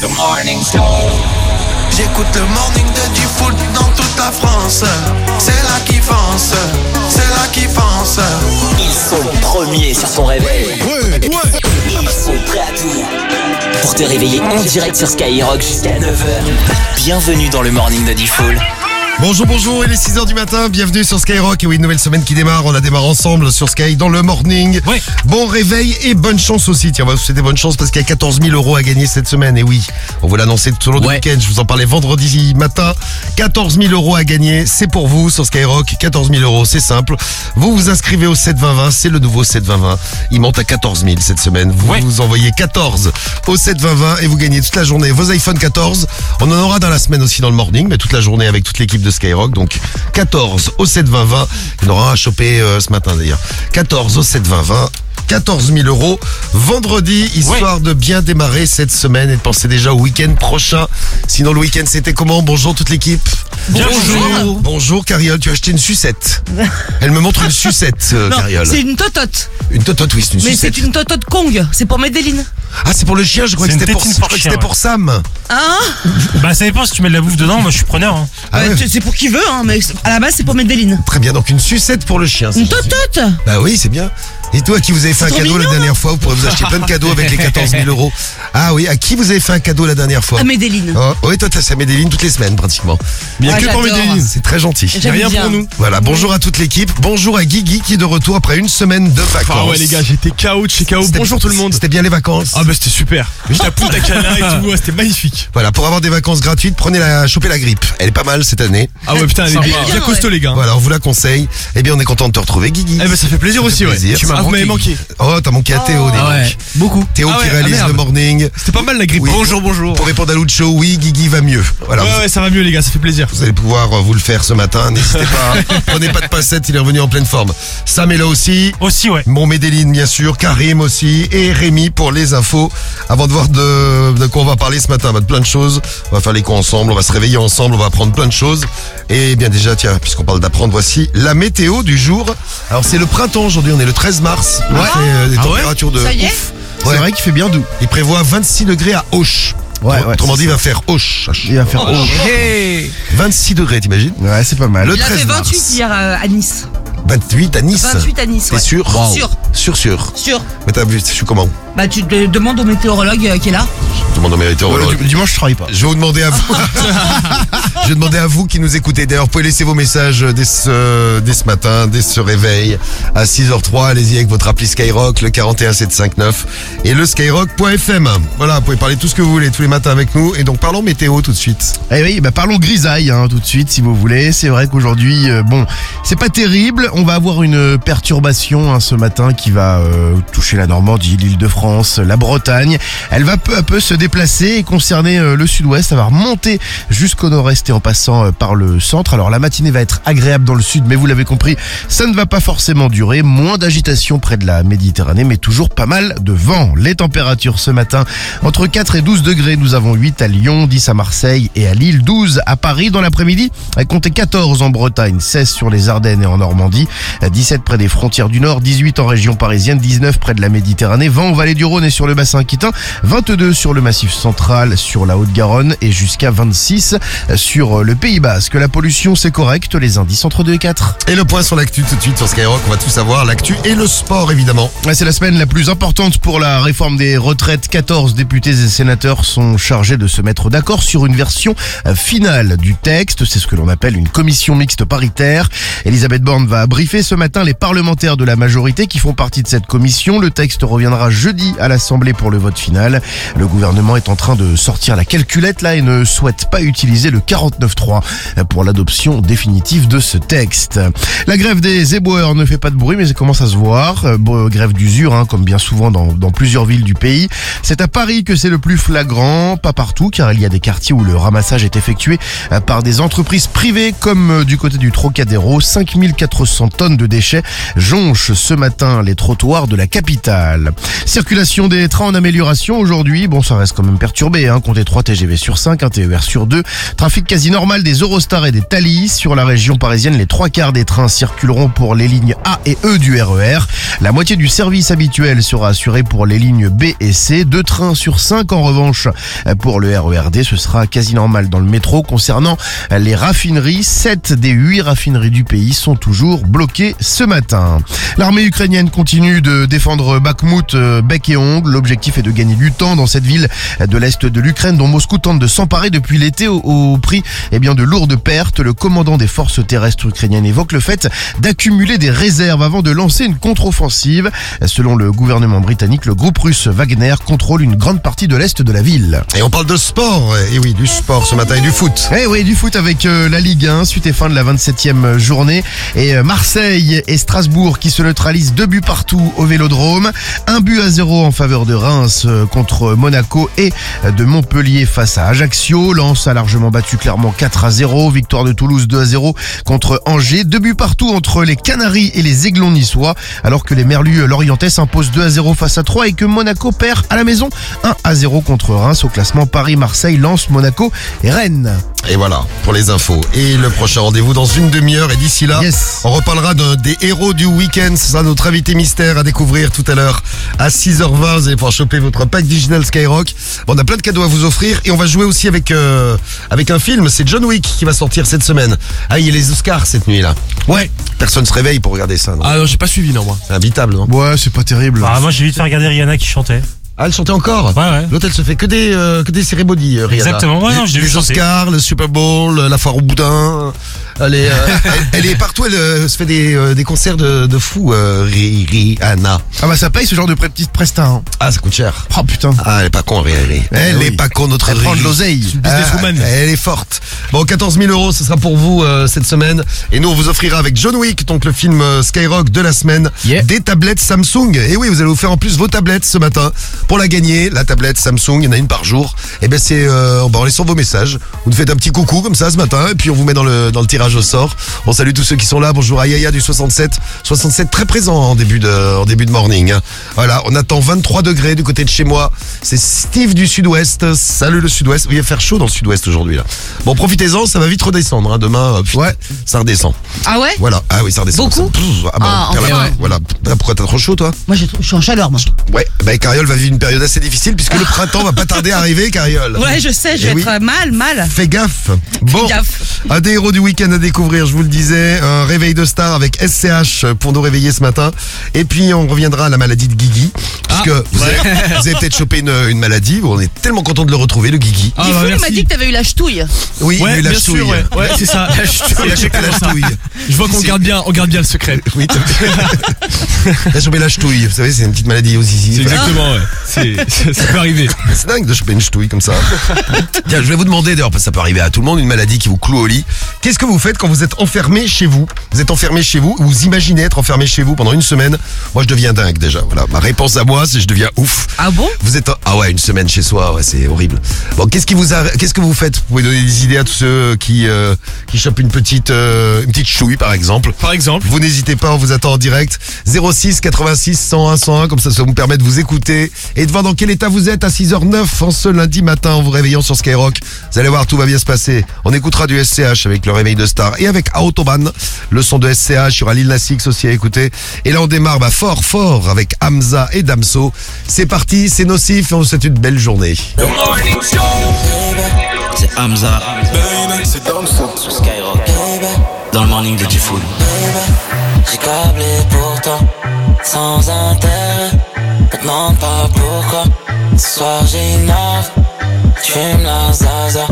The morning show. J'écoute le morning de du foot dans toute la France. C'est là qui fonce, c'est là qui fonce. Ils sont premiers sur ton réveil. Ils sont prêts à tout. Pour te réveiller en direct sur Skyrock jusqu'à 9h. Bienvenue dans le morning de Diffoul. Bonjour, bonjour, il est 6h du matin, bienvenue sur Skyrock. Et oui, une nouvelle semaine qui démarre, on la démarre ensemble sur Sky dans le morning. Ouais. Bon réveil et bonne chance aussi. Tiens, on va vous souhaiter bonne chance parce qu'il y a 14 000 euros à gagner cette semaine. Et oui, on vous l'annoncer tout au long du week-end. Je vous en parlais vendredi matin. 14 000 euros à gagner, c'est pour vous sur Skyrock. 14 000 euros, c'est simple. Vous vous inscrivez au 72020, c'est le nouveau 72020. Il monte à 14 000 cette semaine. Vous Ouais. vous envoyez 14 au 72020 et vous gagnez toute la journée vos iPhone 14. On en aura dans la semaine aussi dans le morning, mais toute la journée avec toute l'équipe de Skyrock. Donc 14 au 72020. Il y en aura à choper euh, ce matin d'ailleurs. 14 au 72020. 14 000 euros vendredi, histoire de bien démarrer cette semaine et de penser déjà au week-end prochain. Sinon, le week-end, c'était comment? Bonjour toute l'équipe. Bonjour. Bonjour, Cariole, tu as acheté une sucette. Elle me montre une sucette, euh, Non, Cariole. c'est une totote. Une totote, oui, c'est une Mais sucette. c'est une totote Kong. C'est pour Medellin. Ah, c'est pour le chien, je crois que c'était pour, pour crois que chien, c'était pour Sam. Hein? Bah ça dépend si tu mets de la bouffe dedans, moi je suis preneur. hein. Ah Ouais, ouais. c'est- pour qui veut, hein, mais à la base, c'est pour Medellin. Très bien, donc une sucette pour le chien. Une totote? Bah oui, c'est bien. Et toi, à qui vous avez fait un cadeau la dernière fois Vous pourrez vous acheter plein de cadeaux avec les 14 000 euros. Ah oui, à qui vous avez fait un cadeau la dernière fois À Medellin. Oh, Oui, toi, t'as ça Medellin toutes les semaines pratiquement. Bien que pour Medellin. C'est très gentil. J'aime bien. Voilà, bonjour à toute l'équipe. Bonjour à Guigui qui est de retour après une semaine de vacances. Ah ouais les gars, j'étais KO de chez KO. Bonjour tout le monde. C'était bien les vacances. Ah bah c'était super. J'étais à Punta Cana et tout, c'était magnifique. Voilà, pour avoir des vacances gratuites, prenez la, chopez la grippe. Elle est pas mal cette année. Ah ouais putain, elle est bien, costaud les gars. Voilà, on vous la conseille. Eh bien, on est content de te retrouver, Guigui. Eh ben ça fait plaisir aussi ouais. plaisir. Tu m'as- Ça vous m'avez manqué. Oh, t'as manqué à Théo, dis donc. beaucoup. Théo Ah qui ouais, ah réalise merde. le morning. C'était pas mal la grippe. Oui. Bonjour, bonjour. Pour répondre à Lucho, oui, Guigui va mieux. Voilà, Ouais vous, ouais, ça va mieux les gars, ça fait plaisir. vous allez pouvoir euh, vous le faire ce matin. N'hésitez pas. Prenez pas de passettes, il est revenu en pleine forme. Sam est là aussi. Aussi ouais. Mon Medellin, bien sûr, Karim aussi, et Rémi pour les infos. Avant de voir de, de quoi on va parler ce matin, bah, de plein de choses. On va faire les cons ensemble, on va se réveiller ensemble, on va apprendre plein de choses. Et bien déjà, tiens, puisqu'on parle d'apprendre, voici la météo du jour. Alors c'est le printemps aujourd'hui, on est le 13 mars. Il fait, euh, des Ah ouais températures de Ça y est ouf. Ouais. C'est vrai qu'il fait bien doux. Il prévoit 26 degrés à Auch. Ouais, ouais, Autrement c'est dit, il va faire Auch. Il va faire. 26 degrés, t'imagines? Ouais, c'est pas mal. Le Il a 13 fait 28 mars. hier euh, à Nice. 28 à Nice. 28 à Nice. T'es ouais. sûr Sûr. Sûr, sûr. Sûr. Mais t'as vu, je suis comment Bah, tu te demandes au météorologue euh, qui est là. Je demande au météorologue. Le dimanche, je travaille pas. Je vais vous demander à vous. je vais demander à vous qui nous écoutez. D'ailleurs, vous pouvez laisser vos messages dès ce, dès ce matin, dès ce réveil, à 6h03. Allez-y avec votre appli Skyrock, le 41759 et le skyrock.fm. Voilà, vous pouvez parler tout ce que vous voulez tous les matins avec nous. Et donc, parlons météo tout de suite. Eh oui, bah parlons grisaille hein, tout de suite si vous voulez. C'est vrai qu'aujourd'hui, euh, bon, c'est pas terrible. On va avoir une perturbation hein, ce matin qui va euh, toucher la Normandie, l'Île-de-France, la Bretagne. Elle va peu à peu se déplacer et concerner euh, le sud-ouest. Ça va remonter jusqu'au nord-est et en passant euh, par le centre. Alors la matinée va être agréable dans le sud, mais vous l'avez compris, ça ne va pas forcément durer. Moins d'agitation près de la Méditerranée, mais toujours pas mal de vent. Les températures ce matin entre 4 et 12 degrés. Nous avons 8 à Lyon, 10 à Marseille et à Lille, 12 à Paris. Dans l'après-midi, comptez 14 en Bretagne, 16 sur les Ardennes et en Normandie, 17 près des frontières du Nord, 18 en région parisienne, 19 près de la Méditerranée, 20 au Vallée du Rhône et sur le bassin aquitain, 22 sur le massif central, sur la Haute-Garonne et jusqu'à 26 sur le Pays Basque. La pollution, c'est correct. Les indices entre 2 et 4. Et le point sur l'actu tout de suite sur Skyrock. On va tout savoir. L'actu et le sport, évidemment. C'est la semaine la plus importante pour la réforme des retraites. 14 députés et sénateurs sont chargés de se mettre d'accord sur une version euh, finale du texte. C'est ce que l'on appelle une commission mixte paritaire. Elisabeth Borne va briefer ce matin les parlementaires de la majorité qui font partie de cette commission. Le texte reviendra jeudi à l'Assemblée pour le vote final. Le gouvernement est en train de sortir la calculette là et ne souhaite pas utiliser le 49.3 pour l'adoption définitive de ce texte. La grève des éboueurs ne fait pas de bruit mais ça commence à se voir? Euh, grève d'usure hein, comme bien souvent dans, dans plusieurs villes du pays. C'est à Paris que c'est le plus flagrant, pas partout car il y a des quartiers où le ramassage est effectué euh, par des entreprises privées comme euh, du côté du Trocadéro. 5400 tonnes de déchets jonchent ce matin les trottoirs de la capitale. Circulation des trains en amélioration aujourd'hui. Bon, ça reste quand même perturbé. Hein. Comptez 3 TGV sur 5, un TER sur 2. Trafic quasi normal des Eurostar et des Thalys. Sur la région parisienne, les trois quarts des trains circuleront pour les lignes A et E du RER. La moitié du service habituel sera assuré pour les lignes B et C. Deux trains sur 5 en revanche pour le RERD. Ce sera quasi normal dans le métro. Concernant les raffineries, 7 des 8 raffineries du pays sont toujours bloquées ce matin. L'armée ukrainienne continue de défendre Bakhmut euh, bec et ongle. L'objectif est de gagner du temps dans cette ville de l'est de l'Ukraine dont Moscou tente de s'emparer depuis l'été au, au prix eh bien, de lourdes pertes. Le commandant des forces terrestres ukrainiennes évoque le fait d'accumuler des réserves avant de lancer une contre-offensive. Selon le gouvernement britannique, le groupe russe Wagner contrôle une grande partie de l'est de la ville. Et on parle de sport. Et oui, du sport ce matin et du foot. Eh oui, du foot avec euh, la Ligue 1, suite et fin de la 27e journée. Et euh, Marseille et Strasbourg qui se neutralisent deux buts partout au Vélodrome. Un but à zéro en faveur de Reims euh, contre Monaco et euh, de Montpellier face à Ajaccio. Lens a largement battu clairement 4 à 0. Victoire de Toulouse 2 à 0 contre Angers. Deux buts partout entre les Canaries et les Aiglons niçois. Alors que les Merlus Lorientais s'imposent 2 à 0 face à 3 et que Monaco perd à la maison 1 à 0 contre Reims au classement Paris, Marseille, Lens, Monaco et Rennes. Et voilà, pour les infos. Et le prochain rendez-vous dans une demi-heure. Et d'ici là, Yes. on reparlera d'un des héros du week-end. Ce sera notre invité mystère à découvrir tout à l'heure à 6h20. Vous allez pouvoir choper votre pack digital Skyrock. Bon, on a plein de cadeaux à vous offrir. Et on va jouer aussi avec, euh, avec un film. C'est John Wick qui va sortir cette semaine. Ah, il y a les Oscars cette nuit-là. Ouais. Personne se réveille pour regarder ça. non Ah non, j'ai pas suivi, non, moi. C'est imbitable, non Ouais, c'est pas terrible. Bah, moi, j'ai vite fait regarder Rihanna qui chantait. Ah, elle chantait encore Ouais, ouais. L'autre, elle se fait que des, euh, que des cérémonies, euh, Rihanna. Exactement. Ouais, non, Les vu chanter. Oscars, le Super Bowl, la foire au boudin. Elle est, euh, elle, elle est partout, elle euh, se fait des, euh, des concerts de, de fou, euh, Ri- Rihanna. Ah bah ça paye ce genre de petite presta. Hein. Ah, ça coûte cher. Oh putain. Ah, elle est pas con, Rihanna. Elle oui. est pas con, notre Elle prend de Riri. l'oseille. businesswoman. Ah, elle est forte. Bon, 14 000 euros, ce sera pour vous euh, cette semaine. Et nous, on vous offrira avec John Wick, donc le film euh, Skyrock de la semaine, Yeah. des tablettes Samsung. Et oui, vous allez vous faire en plus vos tablettes ce matin. Pour la gagner, la tablette Samsung, il y en a une par jour. Et ben c'est euh, bah, en laissant vos messages. Vous nous faites un petit coucou comme ça ce matin, et puis on vous met dans le dans le tirage au sort. On salue tous ceux qui sont là. Bonjour à Yaya du 67. 67 très présent en début de en début de morning. hein. Voilà, on attend 23 degrés du côté de chez moi. C'est Steve du sud-ouest. Salut le sud-ouest. Il va faire chaud dans le sud-ouest aujourd'hui là. Bon, profitez-en, ça va vite redescendre. hein. Demain, euh, Ouais. ça redescend. Ah ouais? Voilà. Ah oui, ça redescend. Beaucoup? Ça- ah bah, Ah. Voilà. Pourquoi t'as trop chaud toi? Moi, je suis en chaleur, moi. Ouais. Bah Cariole va vivre une période assez difficile puisque le printemps va pas tarder à arriver, Cariole. Ouais, je sais, je vais Eh oui. être mal, mal. Fais gaffe. Bon, gaffe. un des héros du week-end à découvrir, je vous le disais, un réveil de star avec SCH pour nous réveiller ce matin. Et puis on reviendra à la maladie de Guigui, puisque vous avez, vous avez peut-être chopé une, une maladie. On est tellement content de le retrouver, le Guigui. Ah, bah, il m'a merci. dit que t'avais eu la ch'touille. Oui, il a eu la bien ch'touille. sûr, ouais. Ouais, c'est ça. La Il a chopé la ch'touille. Je vois qu'on garde bien, on garde bien le secret. Oui, t'as t'as chopé la ch'touille. Vous savez, c'est une petite maladie aux zizi. C'est exactement, ouais. C'est, ça, ça peut arriver. C'est dingue de choper une ch'touille comme ça. Tiens, je vais vous demander d'ailleurs, parce que ça peut arriver à tout le monde, une maladie qui vous cloue au lit. Qu'est-ce que vous faites quand vous êtes enfermé chez vous Vous êtes enfermé chez vous, ou vous imaginez être enfermé chez vous pendant une semaine. Moi, je deviens dingue déjà. Voilà, ma réponse à moi, c'est je deviens ouf. Ah bon? Vous êtes ah ouais une semaine chez soi ouais c'est horrible. Bon qu'est-ce qui vous a qu'est-ce que vous faites? Vous pouvez donner des idées à tous ceux qui euh, qui chopent une petite euh, une petite chouille par exemple. Par exemple. Vous n'hésitez pas, on vous attend en direct. 06 86 101 101, comme ça, ça vous permet de vous écouter et de voir dans quel état vous êtes à 6h09 en ce lundi matin en vous réveillant sur Skyrock. Vous allez voir, tout va bien se passer. On écoutera du SCH avec le réveil de star et avec Autobahn, le son de SCH. Aura Lil Nas X aussi à écouter. Et là, on démarre bah, fort, fort avec Hamza et Damso. C'est parti, c'est nocif et on vous souhaite une belle journée. C'est Hamza. C'est Damso. Sur Skyrock. Dans le morning de Diffoul. J'ai câblé pour toi, sans intérêt. Me demande pas pourquoi. Ce soir j'innove, tu me la zaza.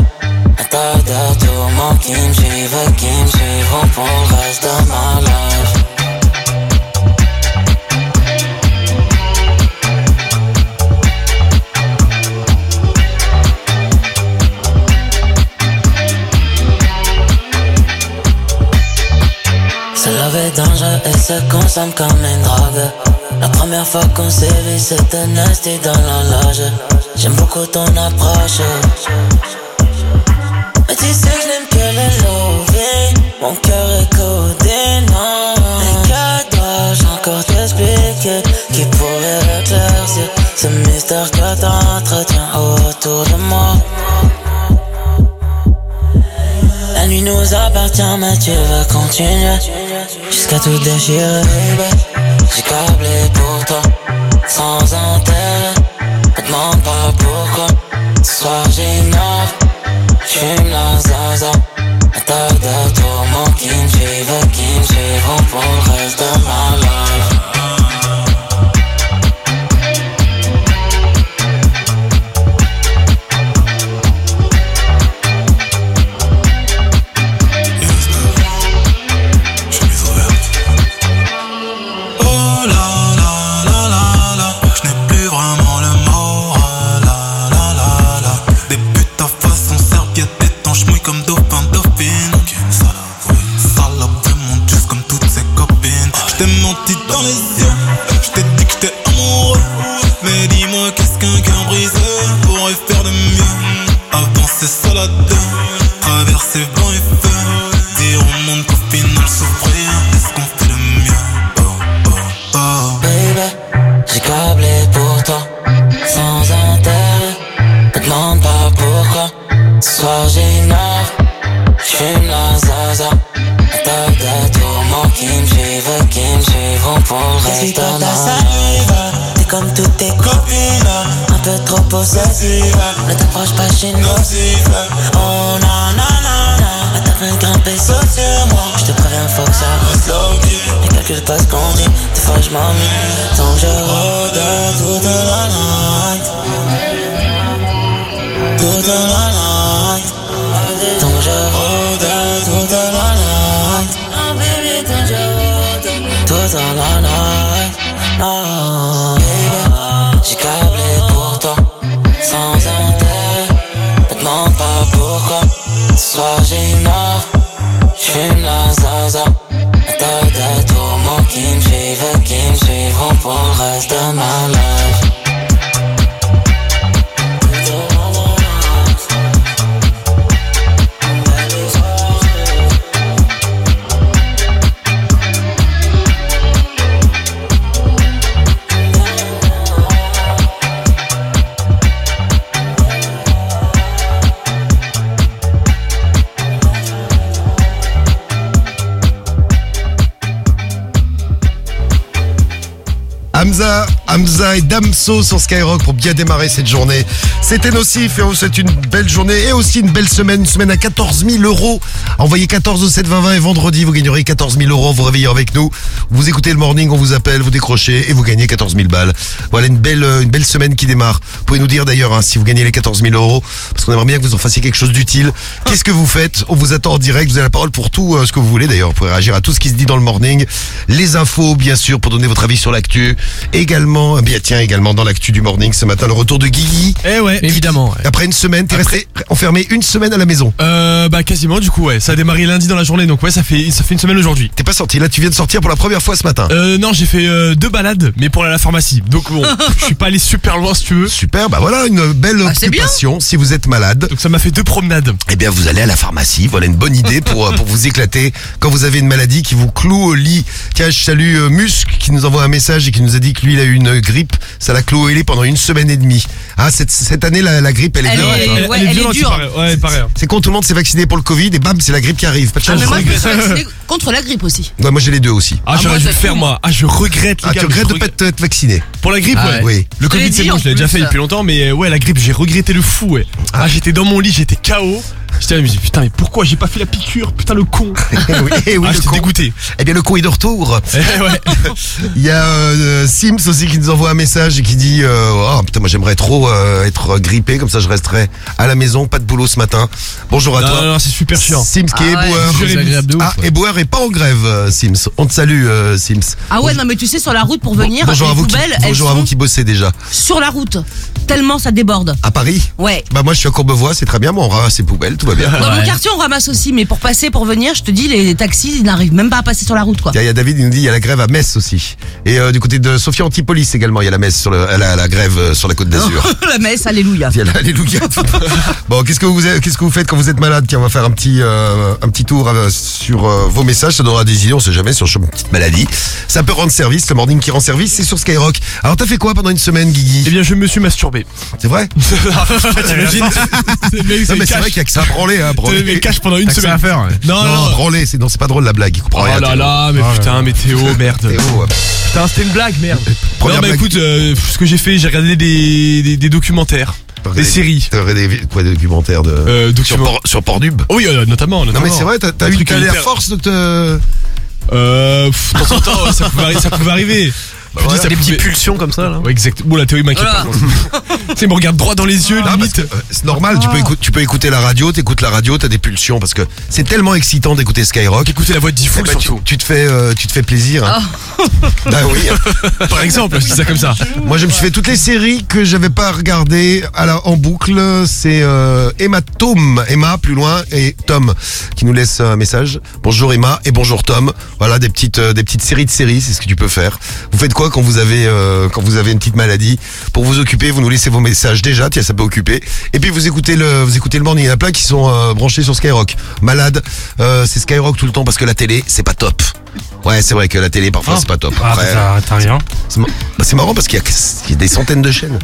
Qui me suivent, qui me suivront pour le reste de ma life. Se laver dangereux et se consomme comme une drogue. La première fois qu'on s'est vu, c'était nasty dans la loge. J'aime beaucoup ton approche. Mais tu sais que je n'aime que le loving. Mon cœur est codé, non. Mais que dois-je encore t'expliquer qui pourrait l'éclaircir? Ce mystère que t'entretiens autour de moi? La nuit nous appartient, mais tu veux continuer jusqu'à tout déchirer. J'ai câblé pour toi, sans intérêt. La zaza. Suivent, qui me suivront pour le reste de ma life. Des pour le reste de. Hamza, Et Damso sur Skyrock pour bien démarrer cette journée. C'était nocif et on souhaite une belle journée et aussi une belle semaine, une semaine à 14 000 euros. Envoyez 14 au 7 20 20 et vendredi vous gagnerez 14 000 euros vous réveillant avec nous. Vous écoutez le morning, on vous appelle, vous décrochez et vous gagnez 14 000 balles. Voilà une belle, euh, une belle semaine qui démarre. Vous pouvez nous dire d'ailleurs hein, si vous gagnez les 14 000 euros parce qu'on aimerait bien que vous en fassiez quelque chose d'utile. Qu'est-ce que vous faites? On vous attend en direct. Vous avez la parole pour tout euh, ce que vous voulez d'ailleurs. Vous pouvez réagir à tout ce qui se dit dans le morning. Les infos bien sûr pour donner votre avis sur l'actu. Également, eh bien tiens également dans l'actu du morning ce matin le retour de Guigui. Eh ouais, évidemment. ouais. Après une semaine, t'es resté enfermé une semaine à la maison. Euh, bah quasiment du coup ouais, ça a démarré lundi dans la journée donc ouais ça fait ça fait une semaine aujourd'hui. T'es pas sorti. Là, tu viens de sortir pour la première fois ce matin. Euh non j'ai fait euh, deux balades mais pour aller à la pharmacie donc bon je suis pas allé super loin si tu veux Super, bah voilà une belle Ah, c'est bien. occupation. Si vous êtes malade, donc ça m'a fait deux promenades. eh bien vous allez à la pharmacie. Voilà une bonne idée pour euh, pour vous éclater quand vous avez une maladie qui vous cloue au lit. Tiens, je salue euh, Musc qui nous envoie un message et qui nous a dit que lui il a eu une grippe. Ça l'a lit pendant une semaine et demie. Ah cette cette année la, la grippe elle est Elle violente, est- hein. ouais, elle est violente, il dure. paraît. Ouais, pareil. C'est quand tout le monde s'est vacciné pour le Covid et bam c'est la grippe qui arrive. Pas de Ah, chance. mais moi, je me suis vaccinée contre la grippe aussi. Ouais, moi j'ai les deux aussi. Ah, Ah, j'aurais dû ça le faire moi. Ah je regrette les Ah, gars. tu regrettes de pas regrette- être vacciné Pour la grippe Ah ouais. Oui. Le Je l'ai Covid c'est dit, bon, en je l'ai déjà plus. fait depuis longtemps mais euh, ouais la grippe j'ai regretté le fou ouais. Ah j'étais dans mon lit, j'étais KO. J'étais là, je me dis putain mais pourquoi j'ai pas fait la piqûre Putain le con. Eh oui, eh oui, ah le j'étais con. dégoûté. Eh bien le con est de retour. Eh ouais. Il y a euh, Sims aussi qui nous envoie un message et qui dit euh, oh, putain moi j'aimerais trop euh, être grippé comme ça je resterai à la maison pas de boulot ce matin. Bonjour à Non, toi. non, non, c'est super chiant. Sims qui est Ah ouais. éboueur. Agréable de ouf, Ah ouais. éboueur est pas en grève euh, Sims. On te salue euh, Sims. Ah ouais, non, mais tu sais, sur la route pour venir, bonjour à les vous qui, poubelles, elles bonjour à vous qui bossez déjà. sur la route. Tellement ça déborde. À Paris Ouais. Bah moi je suis à Courbevoie c'est très bien moi on ramasse ses poubelles tout va bien. Dans mon quartier, on ramasse aussi, mais pour passer, pour venir, je te dis, les taxis, ils n'arrivent même pas à passer sur la route, quoi. Il y a David, il nous dit il y a la grève à Metz aussi. Et euh, du côté de Sophia Antipolis également, il y a la messe sur le, la, la grève euh, sur la côte d'Azur. la messe, alléluia. Il y a la- Alléluia. bon, qu'est-ce que vous qu'est-ce que vous faites quand vous êtes malade? Tiens, on va faire un petit euh, un petit tour euh, sur euh, vos messages. Ça donnera des idées, on sait jamais sur une petite maladie. Ça peut rendre service. Le morning qui rend service, c'est sur Skyrock. Alors t'as fait quoi pendant une semaine, Eh Guigui bien, je me suis masturbé. C'est vrai? T'imagines? Non, C'est mais c'est vrai qu'il y a que ça à branler, hein, branler. mais cache pendant une T'as que ça semaine. à faire, ouais. Non, Non, non. branler, c'est non, c'est pas drôle la blague. Il comprend Oh rien. là là, mais putain, mais Théo, merde. Théo, ouais. Putain, c'était une blague, merde. Première non, blague. écoute, euh, ce que j'ai fait, j'ai regardé des, des, des documentaires, T'as des séries. T'as regardé des, quoi, des documentaires de Euh, sur, documents. Por- sur Pornhub? Oui, euh, notamment, Non notamment. mais c'est vrai, t'as t'as Un eu truc t'as hyper- force de te. Euh, pff, de temps en temps, ouais, ça pouvait, arri- ça pouvait arriver. Bah voilà. ça Des petites pulsions comme ça, là. Ouais, exact. Bon, la théorie m'inquiète Voilà. pas. tu me regarde droit dans les yeux, parce limite. euh, c'est normal, tu, peux écouter, tu peux écouter la radio, t'écoutes la radio, t'as des pulsions parce que c'est tellement excitant d'écouter Skyrock. Écoutez la voix de Diffoul, tu, surtout. tu te fais, euh, tu te fais plaisir. Hein. Bah oui. Par exemple, je dis ça comme ça. Moi, je me suis fait toutes les séries que j'avais pas regardées à la, en boucle. C'est euh, Emma Tom, Emma plus loin et Tom qui nous laisse un message. Bonjour Emma et bonjour Tom. Voilà des petites, euh, des petites séries de séries, c'est ce que tu peux faire. Vous faites quoi quand vous avez, euh, quand vous avez une petite maladie pour vous occuper Vous nous laissez vos messages déjà, tiens ça peut occuper. Et puis vous écoutez le, vous écoutez le morning. Il y en a plein qui sont euh, branchés sur Skyrock. Malade, euh, c'est Skyrock tout le temps parce que la télé c'est pas top. Ouais, c'est vrai que la télé parfois Ah. c'est pas top. Ah, Après, t'as t'as rien. c'est ma- bah, c'est marrant parce qu'il y, a- il y a des centaines de chaînes.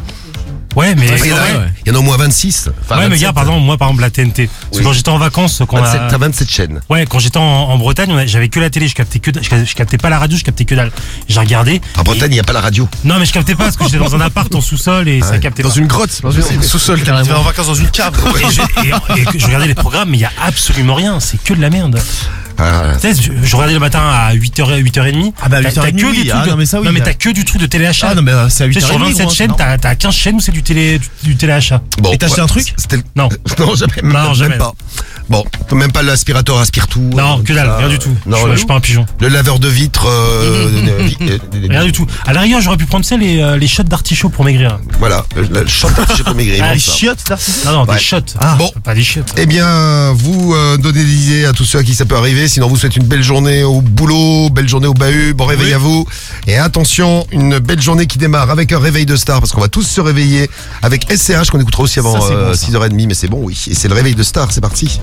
Ouais, mais. Il y, en a, ouais, il y en a au moins 26. Enfin, Ouais, mais 27. gars, pardon, moi, par exemple, la TNT. Parce que Oui. quand j'étais en vacances, quand on 27, a- T'as 27 chaînes. Ouais, quand j'étais en, en Bretagne, on a- j'avais que la télé, je captais que, je, je captais pas la radio, je captais que dalle. J'ai regardé. En Bretagne, il n'y a pas la radio. Non, mais je captais pas parce que j'étais dans un appart en sous-sol et ça captait Dans pas. une grotte, dans une sous-sol Tu vas en carrément. vacances dans une cave. Et je, et- et que je regardais les programmes, mais il y a absolument rien. C'est que de la merde. Ah, Tu sais, je, regardais le matin à 8h, 8h30. Ah bah, T'as- t'as 8h30, que oui. du Ah, truc de- non, mais ça, oui, Non, mais là. t'as que du truc de téléachat. Ah non, mais euh, c'est à Tu sais, 8h30. sur 27 gros, chaînes, non t'as t'as 15 chaînes où c'est du télé, du, du téléachat. bon, Et t'as acheté un truc C'était le- Non. Non, jamais. Non, même jamais. pas. Bon, même pas l'aspirateur aspire tout. Non, euh, que dalle, ça. rien du tout. Non, je, suis- le, je suis pas un pigeon. le laveur de vitres. euh, euh, vi- euh, Rien du tout. À la rigueur, j'aurais pu prendre tu sais, les, euh, les shots d'artichaut pour maigrir. Voilà, le le shot j'ai pas maigri. Ah, les ça. Chiottes, d'artiste. Non, non, Ouais. des shots. Bon. Pas des shots. Eh bien, vous euh, donnez des idées à tous ceux à qui ça peut arriver. Sinon, vous souhaitez une belle journée au boulot, belle journée au bahut, bon réveil à vous. Et attention, une belle journée qui démarre avec un réveil de star, parce qu'on va tous se réveiller avec SCH qu'on écoutera aussi avant Ça, c'est bon, euh, ça. 6h30, mais c'est bon, oui. Et c'est le réveil de star, c'est parti.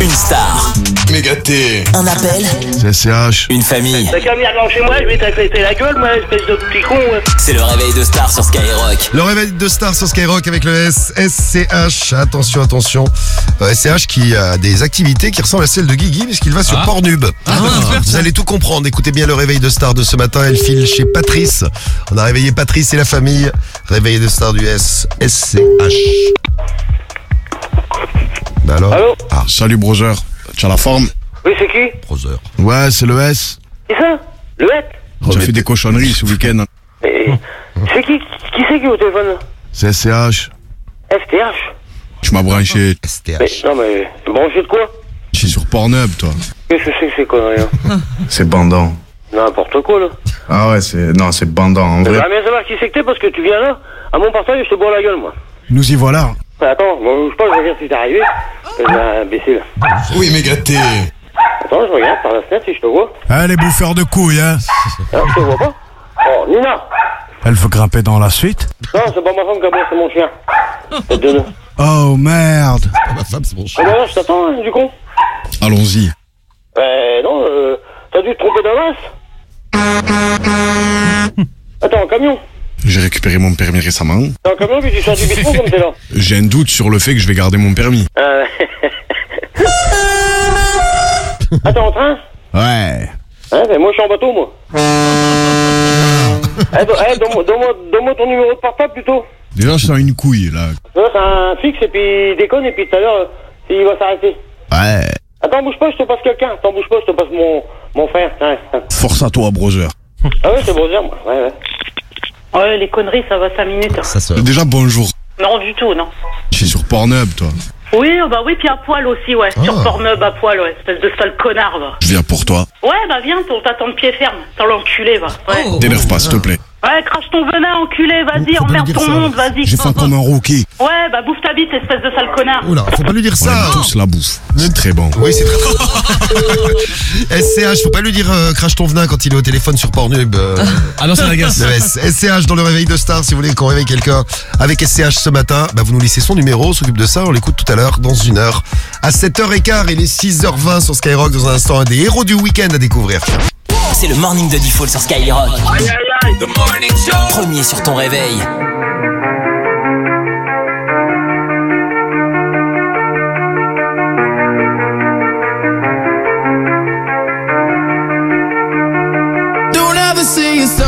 Une star, Méga T. un appel, C'est SCH. une famille. T'as qu'à venir dans chez moi, je vais t'accréter la gueule, moi, espèce de petit con. ouais. C'est le réveil de star sur Skyrock. Le réveil de star sur Skyrock avec le S SCH. Attention, attention. Euh, SCH qui a des activités qui ressemblent à celles de Guigui puisqu'il va sur Pornhub. Vous allez tout comprendre. Écoutez bien le réveil de star de ce matin. Elle file chez Patrice. On a réveillé Patrice et la famille. Réveil de star du S SCH. Bah alors Allô Ah, Salut brother, tu as la forme Oui, c'est qui brother. Ouais, c'est le S. C'est ça Le Tu as fait des cochonneries ce week-end. Mais C'est qui Qui c'est qui est au téléphone C'est SCH. FTH Tu m'as branché. Mais STH. non, mais branché de quoi Je suis sur Pornhub, toi. Qu'est-ce que c'est que ces conneries hein C'est bandant. N'importe quoi, là. Ah ouais, c'est. Non, c'est bandant, en vrai. J'aimerais bien savoir qui c'est que t'es parce que tu viens là, à mon partage, je te bois la gueule, moi. Nous y voilà. Mais Attends, bon, je sais pas, je regarde si t'es arrivé. Euh, imbécile. Oui, méga T. Attends, je regarde par la fenêtre si je te vois. Ah, les bouffeurs de couilles, hein. Ah, je te vois pas. Oh, Nina Elle veut grimper dans la suite. Non, c'est pas ma femme qui a c'est mon chien. Oh merde. Ma femme, c'est mon Ah chien. bah là, je t'attends, hein, du con. Allons-y. Euh, non, euh, t'as dû te tromper d'avance Attends, un camion J'ai récupéré mon permis récemment. T'as un camion puis tu sors du bistrot comme t'es là J'ai un doute sur le fait que je vais garder mon permis. Euh... Attends, en train? Ouais. Hein, ben moi je suis en bateau, moi. Eh, do- eh, donne-moi ton numéro de portable plutôt. Déjà, je sens une couille, là. C'est un fixe et puis il déconne et puis tout à l'heure, euh, il va s'arrêter. Ouais. Attends, bouge pas, je te passe quelqu'un. Attends, bouge pas, je te passe mon, mon frère. Force à toi, brother. Ah ouais, c'est Brosier, moi. Ouais, ouais. Ouais, les conneries, ça va 5 minutes. Ça se. Déjà, bonjour. Non, du tout, non. Je suis sur Pornhub, toi. Oui, oh, bah oui, puis à poil aussi, ouais. Ah. Sur Pornhub, à poil, ouais. Espèce de sale connard, va. Je viens pour toi. Ouais, bah viens, on t'attend de pied ferme. T'as l'enculé, va. Ouais. Oh. T'énerve pas, s'il te plaît. Ouais, crache ton venin, enculé, vas-y, Faut pas lui emmerde dire ton ça. monde, vas-y. J'ai faim comme un rookie. Ouais, bah bouffe ta bite, espèce de sale connard. Oula, faut pas lui dire On ça. aime tous la bouffe. C'est très bon. Oui, c'est très très SCH, faut pas lui dire euh, crache ton venin quand il est au téléphone sur Pornhub. euh, Ah non, ça l'agace. le S- SCH dans le réveil de star, si vous voulez qu'on réveille quelqu'un avec SCH ce matin, bah vous nous laissez son numéro, on s'occupe de ça, on l'écoute tout à l'heure dans une heure. À 7h15, il est 6h20 sur Skyrock, dans un instant, un des héros du week-end à découvrir. C'est le morning de Default sur Skyrock. Premier sur ton réveil. Don't ever it's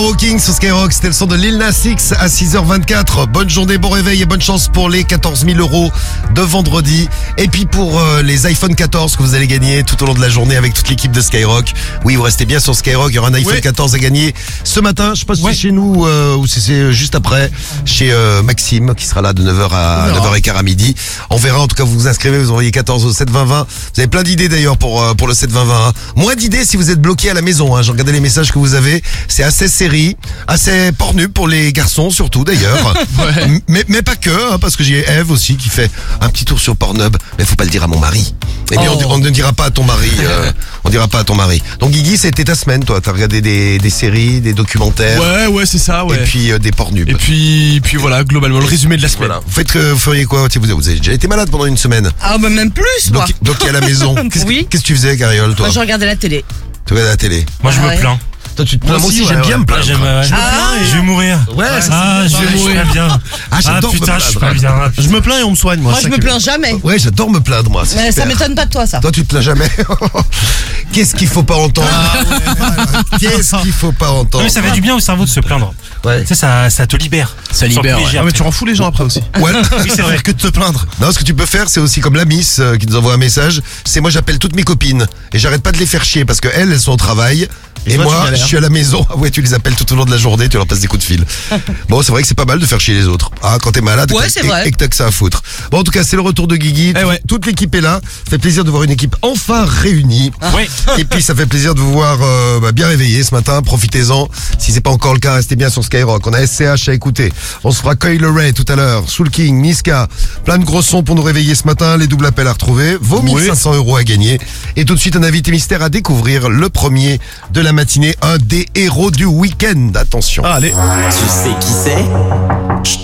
Walking sur Skyrock, c'était le son de Lil Nas X à 6h24. Bonne journée, bon réveil et bonne chance pour les 14 000 euros de vendredi. Et puis pour euh, les iPhone 14 que vous allez gagner tout au long de la journée avec toute l'équipe de Skyrock. Oui, vous restez bien sur Skyrock, il y aura un iPhone Oui. 14 à gagner ce matin. Je sais pas si c'est chez nous euh, ou si c'est juste après, chez euh, Maxime qui sera là de 9h à 9h15 à midi. On verra, en tout cas vous vous inscrivez, vous envoyez 14 au 7 20 20. Vous avez plein d'idées d'ailleurs pour, euh, pour le 7 20 20. hein. Moins d'idées si vous êtes bloqué à la maison. Hein. J'ai regardé les messages que vous avez. C'est assez série, assez pornu pour les garçons surtout d'ailleurs. Mais, mais pas que, hein, parce que j'ai Eve aussi qui fait un petit tour sur Pornhub. Mais faut pas le dire à mon mari. Eh bien, on, Oh. on ne dira pas à ton mari. euh, on dira pas à ton mari. Donc Guigui, c'était ta semaine, toi. T'as regardé des, des séries, des documentaires. Ouais, ouais, c'est ça, ouais. Et puis euh, des pornubs. Et puis, puis voilà, globalement, le résumé de la semaine. Voilà. Vous faites que vous feriez quoi vous, vous avez déjà été malade pendant une semaine. Ah, bah même plus, moi. Bloqué, bloqué à la maison. Qu'est-ce Oui. qu'est-ce que tu faisais, Cariole, toi Moi, je regardais la télé. Tu regardais la télé. Moi, je Ah me ouais. plains. Toi, tu te plains. Moi aussi, j'aime bien me Ah, plaindre. j'aime, ouais. Je me plains et- Je vais mourir. Ouais, ça, Ah, je vais mourir bien. Ah, j'adore me putain, je suis pas plaindre. bien. Ah, Je me plains et on me soigne, moi. Moi, c'est je ça me plains jamais. Ouais, j'adore me plaindre, moi. c'est Mais ça super. m'étonne pas de toi, ça. Toi, tu te plains jamais. Qu'est-ce qu'il faut pas entendre Ah, Qu'est-ce qu'il faut pas Non, entendre mais ça fait du bien au cerveau de se plaindre. Ouais. Tu sais, ça, ça te libère. Ça libère, ouais. Ah, mais tu rends fou les gens après aussi. Ouais. C'est vrai. que de te plaindre. Non, ce que tu peux faire, c'est aussi comme la Miss euh, qui nous envoie un message. C'est moi, j'appelle toutes mes copines et j'arrête pas de les faire chier parce que elles, elles sont au travail. Et, toi, moi, je suis à la maison. Ah ouais, tu les appelles tout au long de la journée, tu leur passes des coups de fil. Bon, c'est vrai que c'est pas mal de faire chier les autres. Ah, quand t'es malade Ouais, et- vrai. et que t'as que ça à foutre. Bon, en tout cas, c'est le retour de Guigui. Eh ouais. Toute l'équipe est là. Ça fait plaisir de voir une équipe enfin réunie. Oui. Et puis ça fait plaisir de vous voir euh, bah, bien réveillé ce matin. Profitez-en. Si c'est pas encore le cas, restez bien sur Skyrock. On a SCH à écouter. On se fera Coil Ray tout à l'heure. Soul King, Niska. Plein de gros sons pour nous réveiller ce matin. Les doubles appels à retrouver. Vos 1500 euros à gagner. Et tout de suite un invité mystère à découvrir. Le premier de la matinée. Un des héros du week-end. Attention. Ah, allez. Tu sais qui c'est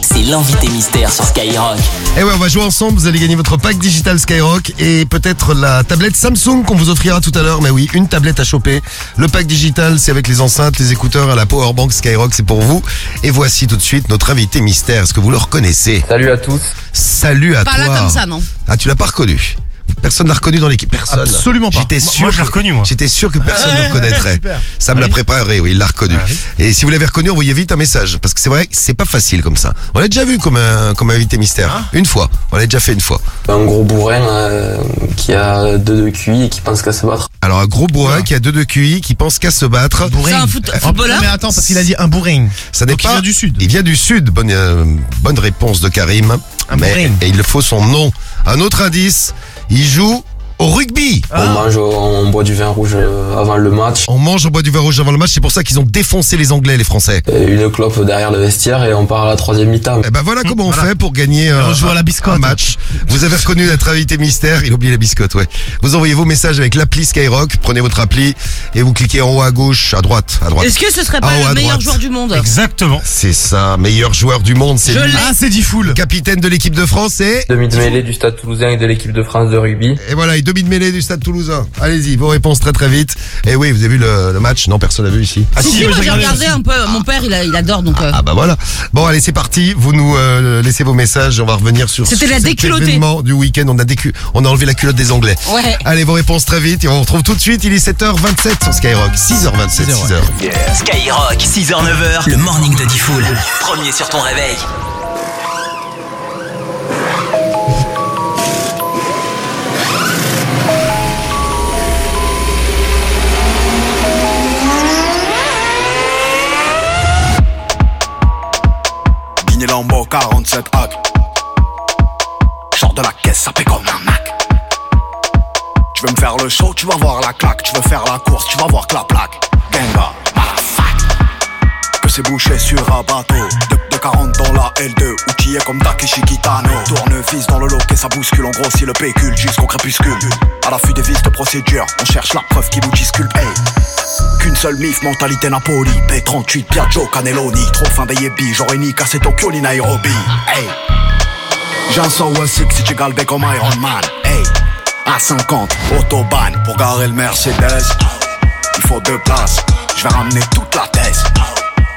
C'est l'invité mystère sur Skyrock. Et ouais, on va jouer ensemble. Vous allez gagner votre pack digital Skyrock et peut-être la tablette Samsung qu'on vous offrira tout à l'heure. Mais oui, une tablette à choper. Le pack digital, c'est avec les enceintes, les écouteurs, la powerbank Skyrock, c'est pour vous. Et voici tout de suite notre invité mystère. Est-ce que vous le reconnaissez? Salut à tous. Salut à Pas toi. là comme ça, non? Ah, tu l'as pas reconnu Personne l'a reconnu dans l'équipe. Personne. Absolument pas. J'étais Moi, sûr. moi, je reconnu, moi. J'étais sûr que personne ne le reconnaîtrait. super. Ça me l'a préparé, oui, il l'a reconnu. Et si vous l'avez reconnu, envoyez vite un message. Parce que c'est vrai, c'est pas facile comme ça. On l'a déjà vu comme, un, comme invité mystère. Une fois. On l'a déjà fait une fois. Un gros bourrin euh, qui a deux de QI et qui pense qu'à se battre. Alors, un gros bourrin qui a deux de QI, qui pense qu'à se battre. C'est un foot- footballeur mais attends, parce qu'il a dit un bourring. Ça n'est Donc, il pas. vient du Sud. Il vient du Sud. Bonne, euh, bonne réponse de Karim. Un Mais, bourrin. et il le faut son nom. Un autre indice. Il joue au rugby. On mange, on boit du vin rouge euh, avant le match. On mange au bois du vin rouge avant le match. C'est pour ça qu'ils ont défoncé les Anglais, les Français. Et Une clope derrière le vestiaire et on part à la troisième mi-temps. Eh ben voilà comment on fait pour gagner on à la biscotte. un match. Vous avez reconnu notre invité mystère, il a oublié la biscotte, ouais. Vous envoyez vos messages avec l'appli Skyrock, prenez votre appli et vous cliquez en haut à gauche, à droite, à droite. Est-ce que ce serait Ah, pas ouais, à le meilleur droite. joueur du monde Exactement. C'est ça, meilleur joueur du monde, c'est Je lui. l'ai. Ah, c'est dit full. Capitaine de l'équipe de France et... Demi de mêlée du stade toulousain et de l'équipe de France de rugby. Et voilà, et demi de mêlée du stade toulousain. Allez-y, vos réponses très très vite. Et oui, vous avez vu le, le match Non, personne n'a vu ici. Ah, Si, si, moi j'ai regardé regardé un peu. Mon père, il, a- il adore donc. euh, Ah bah voilà. Bon allez c'est parti. Vous nous euh, laissez vos messages. On va revenir sur C'était la cet déculottée. événement du week-end. On a décu on a enlevé la culotte des Anglais. Ouais. Allez vos réponses très vite et on vous retrouve tout de suite. Il est 7h27 sur Skyrock. 6h27. 6h. Skyrock, 6h-9h, le morning de Diffoul. Premier sur ton réveil. 47 hack. Sors de la caisse, ça fait comme un Mac. Tu veux me faire le show, tu vas voir la claque. Tu veux faire la course, tu vas voir que la plaque. Motherfuck. Que c'est bouché sur un bateau. De, de 40 dans la L2, outillé comme Takeshi Kitano. Tournevis dans le loquet, ça bouscule. On grossit le pécule jusqu'au crépuscule. À l'affût des vis de procédure, on cherche la preuve qui bouscule. Hey. Qu'une seule mif, mentalité Napoli. P38, Piaggio, Cannelloni Trop fin des j'aurais ni cassé Tokyo ni Nairobi. Hey. J'ai un 6 si tu galbé comme Iron Man. Hey. À 50, autobahn Pour garer le Mercedes. Il faut deux places. Je vais ramener toute la thèse.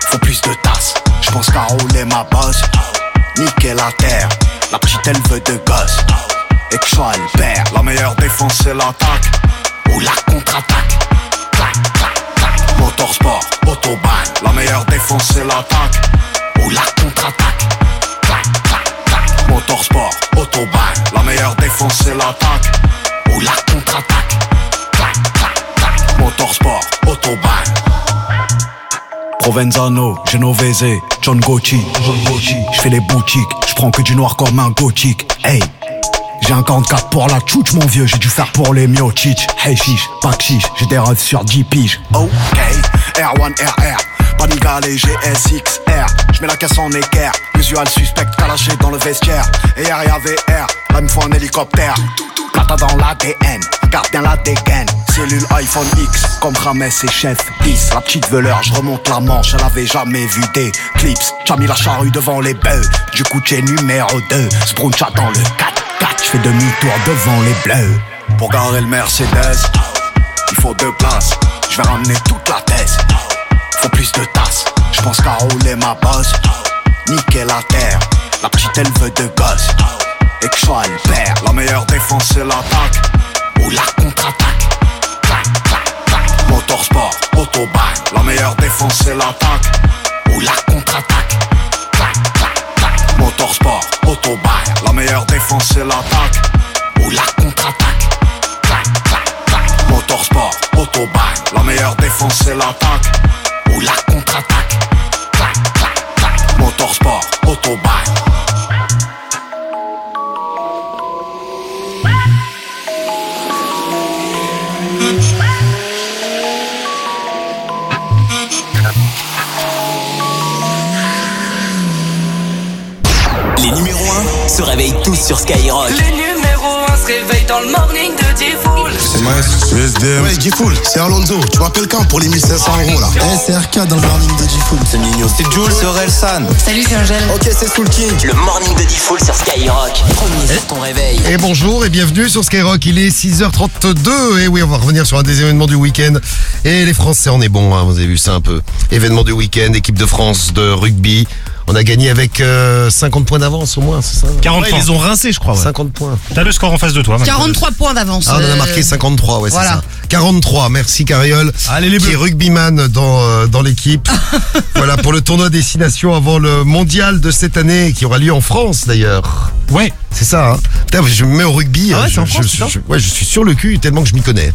Faut plus de tasses. Je pense qu'à rouler ma bosse. Niquer la terre. La petite elle veut de gosse Et que je La meilleure défense c'est l'attaque. Ou la contre-attaque. Motorsport, autobahn. La meilleure défense c'est l'attaque ou la contre-attaque. Clac, clac, clac. Motorsport, autobahn. La meilleure défense c'est l'attaque ou la contre-attaque. Clac, clac, clac. Motorsport, autobahn. Provenzano, Genovese, John Gotti, John Gotti. Je fais les boutiques, je prends que du noir comme un gothique. Hey, j'ai un 44 pour la tchouch mon vieux, j'ai dû faire pour les miochich. Hey chiche, pas chiche, j'ai des rêves sur 10 piges. Ok, R1 RR, Panigale GSXR. Je mets la caisse en équerre, usual suspect calaché dans le vestiaire. Et RIA VR, là me faut un hélicoptère. Plata dans l'ADN, garde bien la dégaine. Cellule iPhone X, comme Rames et Chef 10. La petite veleur, je remonte la manche, elle avait jamais vu des clips. J'ai mis la charrue devant les bœufs, du coup j'ai numéro 2. Spruncha dans le 4 4 je fais demi-tour devant les bleus. Pour garer le Mercedes, il faut deux places. Je vais ramener toute la thèse. faut plus de tasses. J'pense qu'à rouler ma bosse, niquer la terre. La petite elle veut de gosse, et que soit elle perd. La meilleure défense c'est l'attaque, ou la contre-attaque. Clac, clac, clac. Motorsport, autobahn. La meilleure défense c'est l'attaque, ou la contre-attaque. Motorsport, autobahn. La meilleure défense c'est l'attaque, ou la contre-attaque. Clac, clac, clac. Motorsport, autobahn. La meilleure défense c'est l'attaque, ou la contre-attaque. Clac, clac, clac. Motorsport, autobahn. Se réveillent tous sur Skyrock. Les numéros 1 se réveillent dans le morning de Diffoul. C'est Maes, je suis SDM. Ouais, c'est Alonso. Tu m'appelles quand pour les 1500 euros là SRK dans le morning de Gifoul. C'est Nino. C'est Jules, c'est Relsan. Salut, c'est Angèle. Ok, c'est Soul King. Le morning de Diffoul sur Skyrock. Premier sur ton réveil. Et bonjour et bienvenue sur Skyrock, il est 6h32 et oui on va revenir sur un des événements du week-end et les Français on est bon, hein, vous avez vu ça un peu. Événement du week-end, équipe de France de rugby, on a gagné avec euh, 50 points d'avance au moins, c'est ça 40 Ouais, points. ils les ont rincés, je crois. ouais. 50 points. T'as le score en face de toi. maintenant. 43 points d'avance. Ah, on en a euh, marqué 53, ouais, voilà. c'est ça. 43, merci Cariole, Allez, les qui est bleus. rugbyman dans, euh, dans l'équipe. voilà, pour le tournoi Destination avant le mondial de cette année, qui aura lieu en France d'ailleurs. Ouais. C'est ça, hein. Putain, je me mets au rugby. Ah ouais, hein, en France, je- je- ouais, je suis sur le cul tellement que je m'y connais.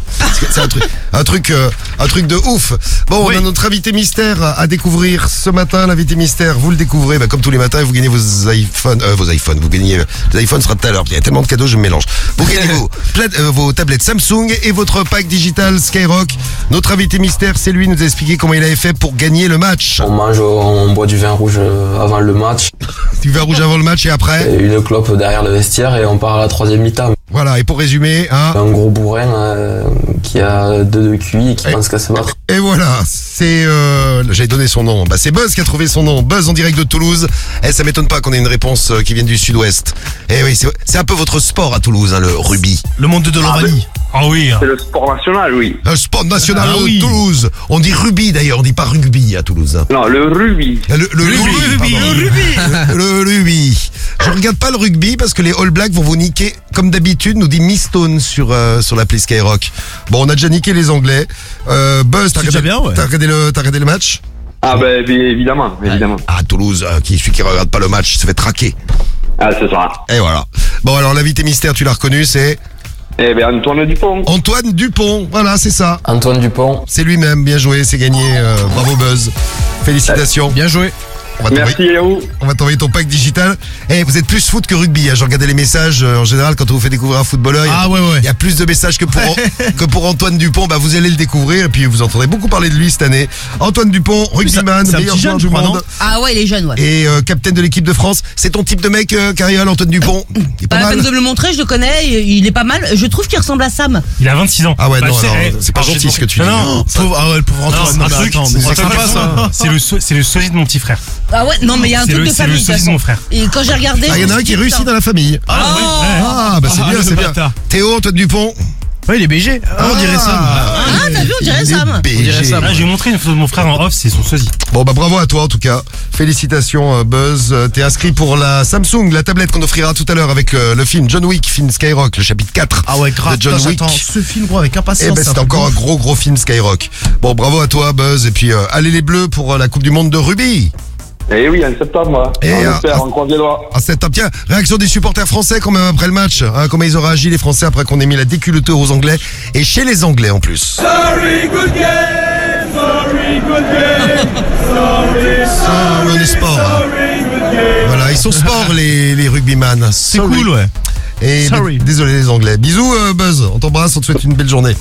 C'est un truc, un truc, euh, un truc de ouf. Bon, Oui. on a notre invité mystère à découvrir ce matin. L'invité mystère, vous le découvrez, bah, comme tous les matins, et vous gagnez vos iPhones, euh, vos iPhones. Vous gagnez, les iPhones sera tout à l'heure. Il y a tellement de cadeaux, je me mélange. Vous gagnez vos, euh, vos tablettes Samsung et votre pack digital Skyrock. Notre invité mystère, c'est lui, nous a expliqué comment il avait fait pour gagner le match. On mange, on boit du vin rouge euh, avant le match, Du vin rouge avant le match et après. et une clope derrière le vestiaire et on part à la troisième mi-temps. Voilà. Et pour résumer, hein. Un gros bourrin euh, qui a deux de QI et qui pense qu'à se battre. Et voilà, c'est euh, j'avais donné son nom. Bah c'est Buzz qui a trouvé son nom. Buzz en direct de Toulouse. Eh ça m'étonne pas qu'on ait une réponse euh, qui vienne du sud-ouest. Eh oui, c'est un peu votre sport à Toulouse, hein, le rugby. Le monde de Dolovani. Ah oui. C'est le sport national, oui. Un sport national Ah de oui. Toulouse. On dit rugby d'ailleurs, on dit pas rugby à Toulouse. hein. Non, le rugby. Le, le rugby, pardon. Le, le rugby. Je regarde pas le rugby parce que les All Blacks vont vous niquer, comme d'habitude, nous dit Miss Stone sur, euh, sur l'appli Skyrock. Bon, on a déjà niqué les Anglais. Euh, Buzz, t'as regardé, bien, ouais. regardé le, t'as regardé le match? Ah ben bien évidemment, évidemment. Ah, Toulouse, euh, qui celui qui regarde pas le match se fait traquer. Ah c'est ça. Et voilà. Bon, alors l'invité mystère, tu l'as reconnu, c'est Eh ben Antoine Dupont. Antoine Dupont. Voilà, c'est ça. Antoine Dupont, C'est lui-même. Bien joué, c'est gagné. euh, bravo Buzz. Félicitations. Bien joué. On va t'envoyer- Merci à vous. On va t'envoyer ton pack digital. Eh, vous êtes plus foot que rugby. Hein. J'ai regardé les messages. euh, en général, quand on vous fait découvrir un footballeur, il y a- Ah ouais, ouais. il y a plus de messages que pour, que pour Antoine Dupont. Bah, vous allez le découvrir et puis vous entendez beaucoup parler de lui cette année. Antoine Dupont, rugbyman, meilleur joueur jeune, du crois, monde. Ah ouais, il est jeune, ouais. Et euh, capitaine de l'équipe de France. C'est ton type de mec, euh, Carriole, Antoine Dupont? Il est Pas pas la mal. peine de me le montrer, je le connais, il est pas mal. Je trouve qu'il ressemble à Sam. Il a 26 ans. Ah ouais, Bah, non, eh, c'est pas gentil ce que tu dis. Non, Pauvre, ah ouais, le pauvre non, Antoine. c'est le sosie de mon petit frère. Ah ouais, non, mais il y a un C'est truc le- de c'est le famille. de toute façon. frère. Et quand j'ai regardé. Ah, il y en a un qui réussit dans la famille. Ah, oui, ouais. Ah, bah c'est Ah, bien, le c'est bien. bâtard. Théo, Antoine Dupont. Ouais, il est BG. Ah, on dirait ça. Ah, t'as vu, on dirait. BG. Ça. Là, j'ai montré une photo de mon frère en off, c'est son sosie. Bon bah bravo à toi en tout cas. Félicitations euh, Buzz. Euh, T'es inscrit pour la Samsung, la tablette qu'on offrira tout à l'heure avec euh, le film John Wick, film Skyrock, le chapitre 4 Ah ouais, grave. de John Putain, Wick. j'attends ce film, gros, avec Eh impatience. ben c'est c'est truc encore de un ouf. gros gros film Skyrock. Bon bravo à toi Buzz et puis euh, allez les bleus pour euh, la Coupe du Monde de rugby. Eh oui, en septembre. Et, on euh, espère, ah, on croise les doigts. Ah c'est top. Tiens, réaction des supporters français quand même après le match. Hein, comment ils ont réagi les Français après qu'on ait mis la déculottée aux Anglais et chez les Anglais en plus. Ah, on est sport. hein. Voilà, ils sont sport les, les rugbyman. C'est cool, ouais. Et Sorry. désolé les Anglais. Bisous euh, Buzz, on t'embrasse, on te souhaite une belle journée.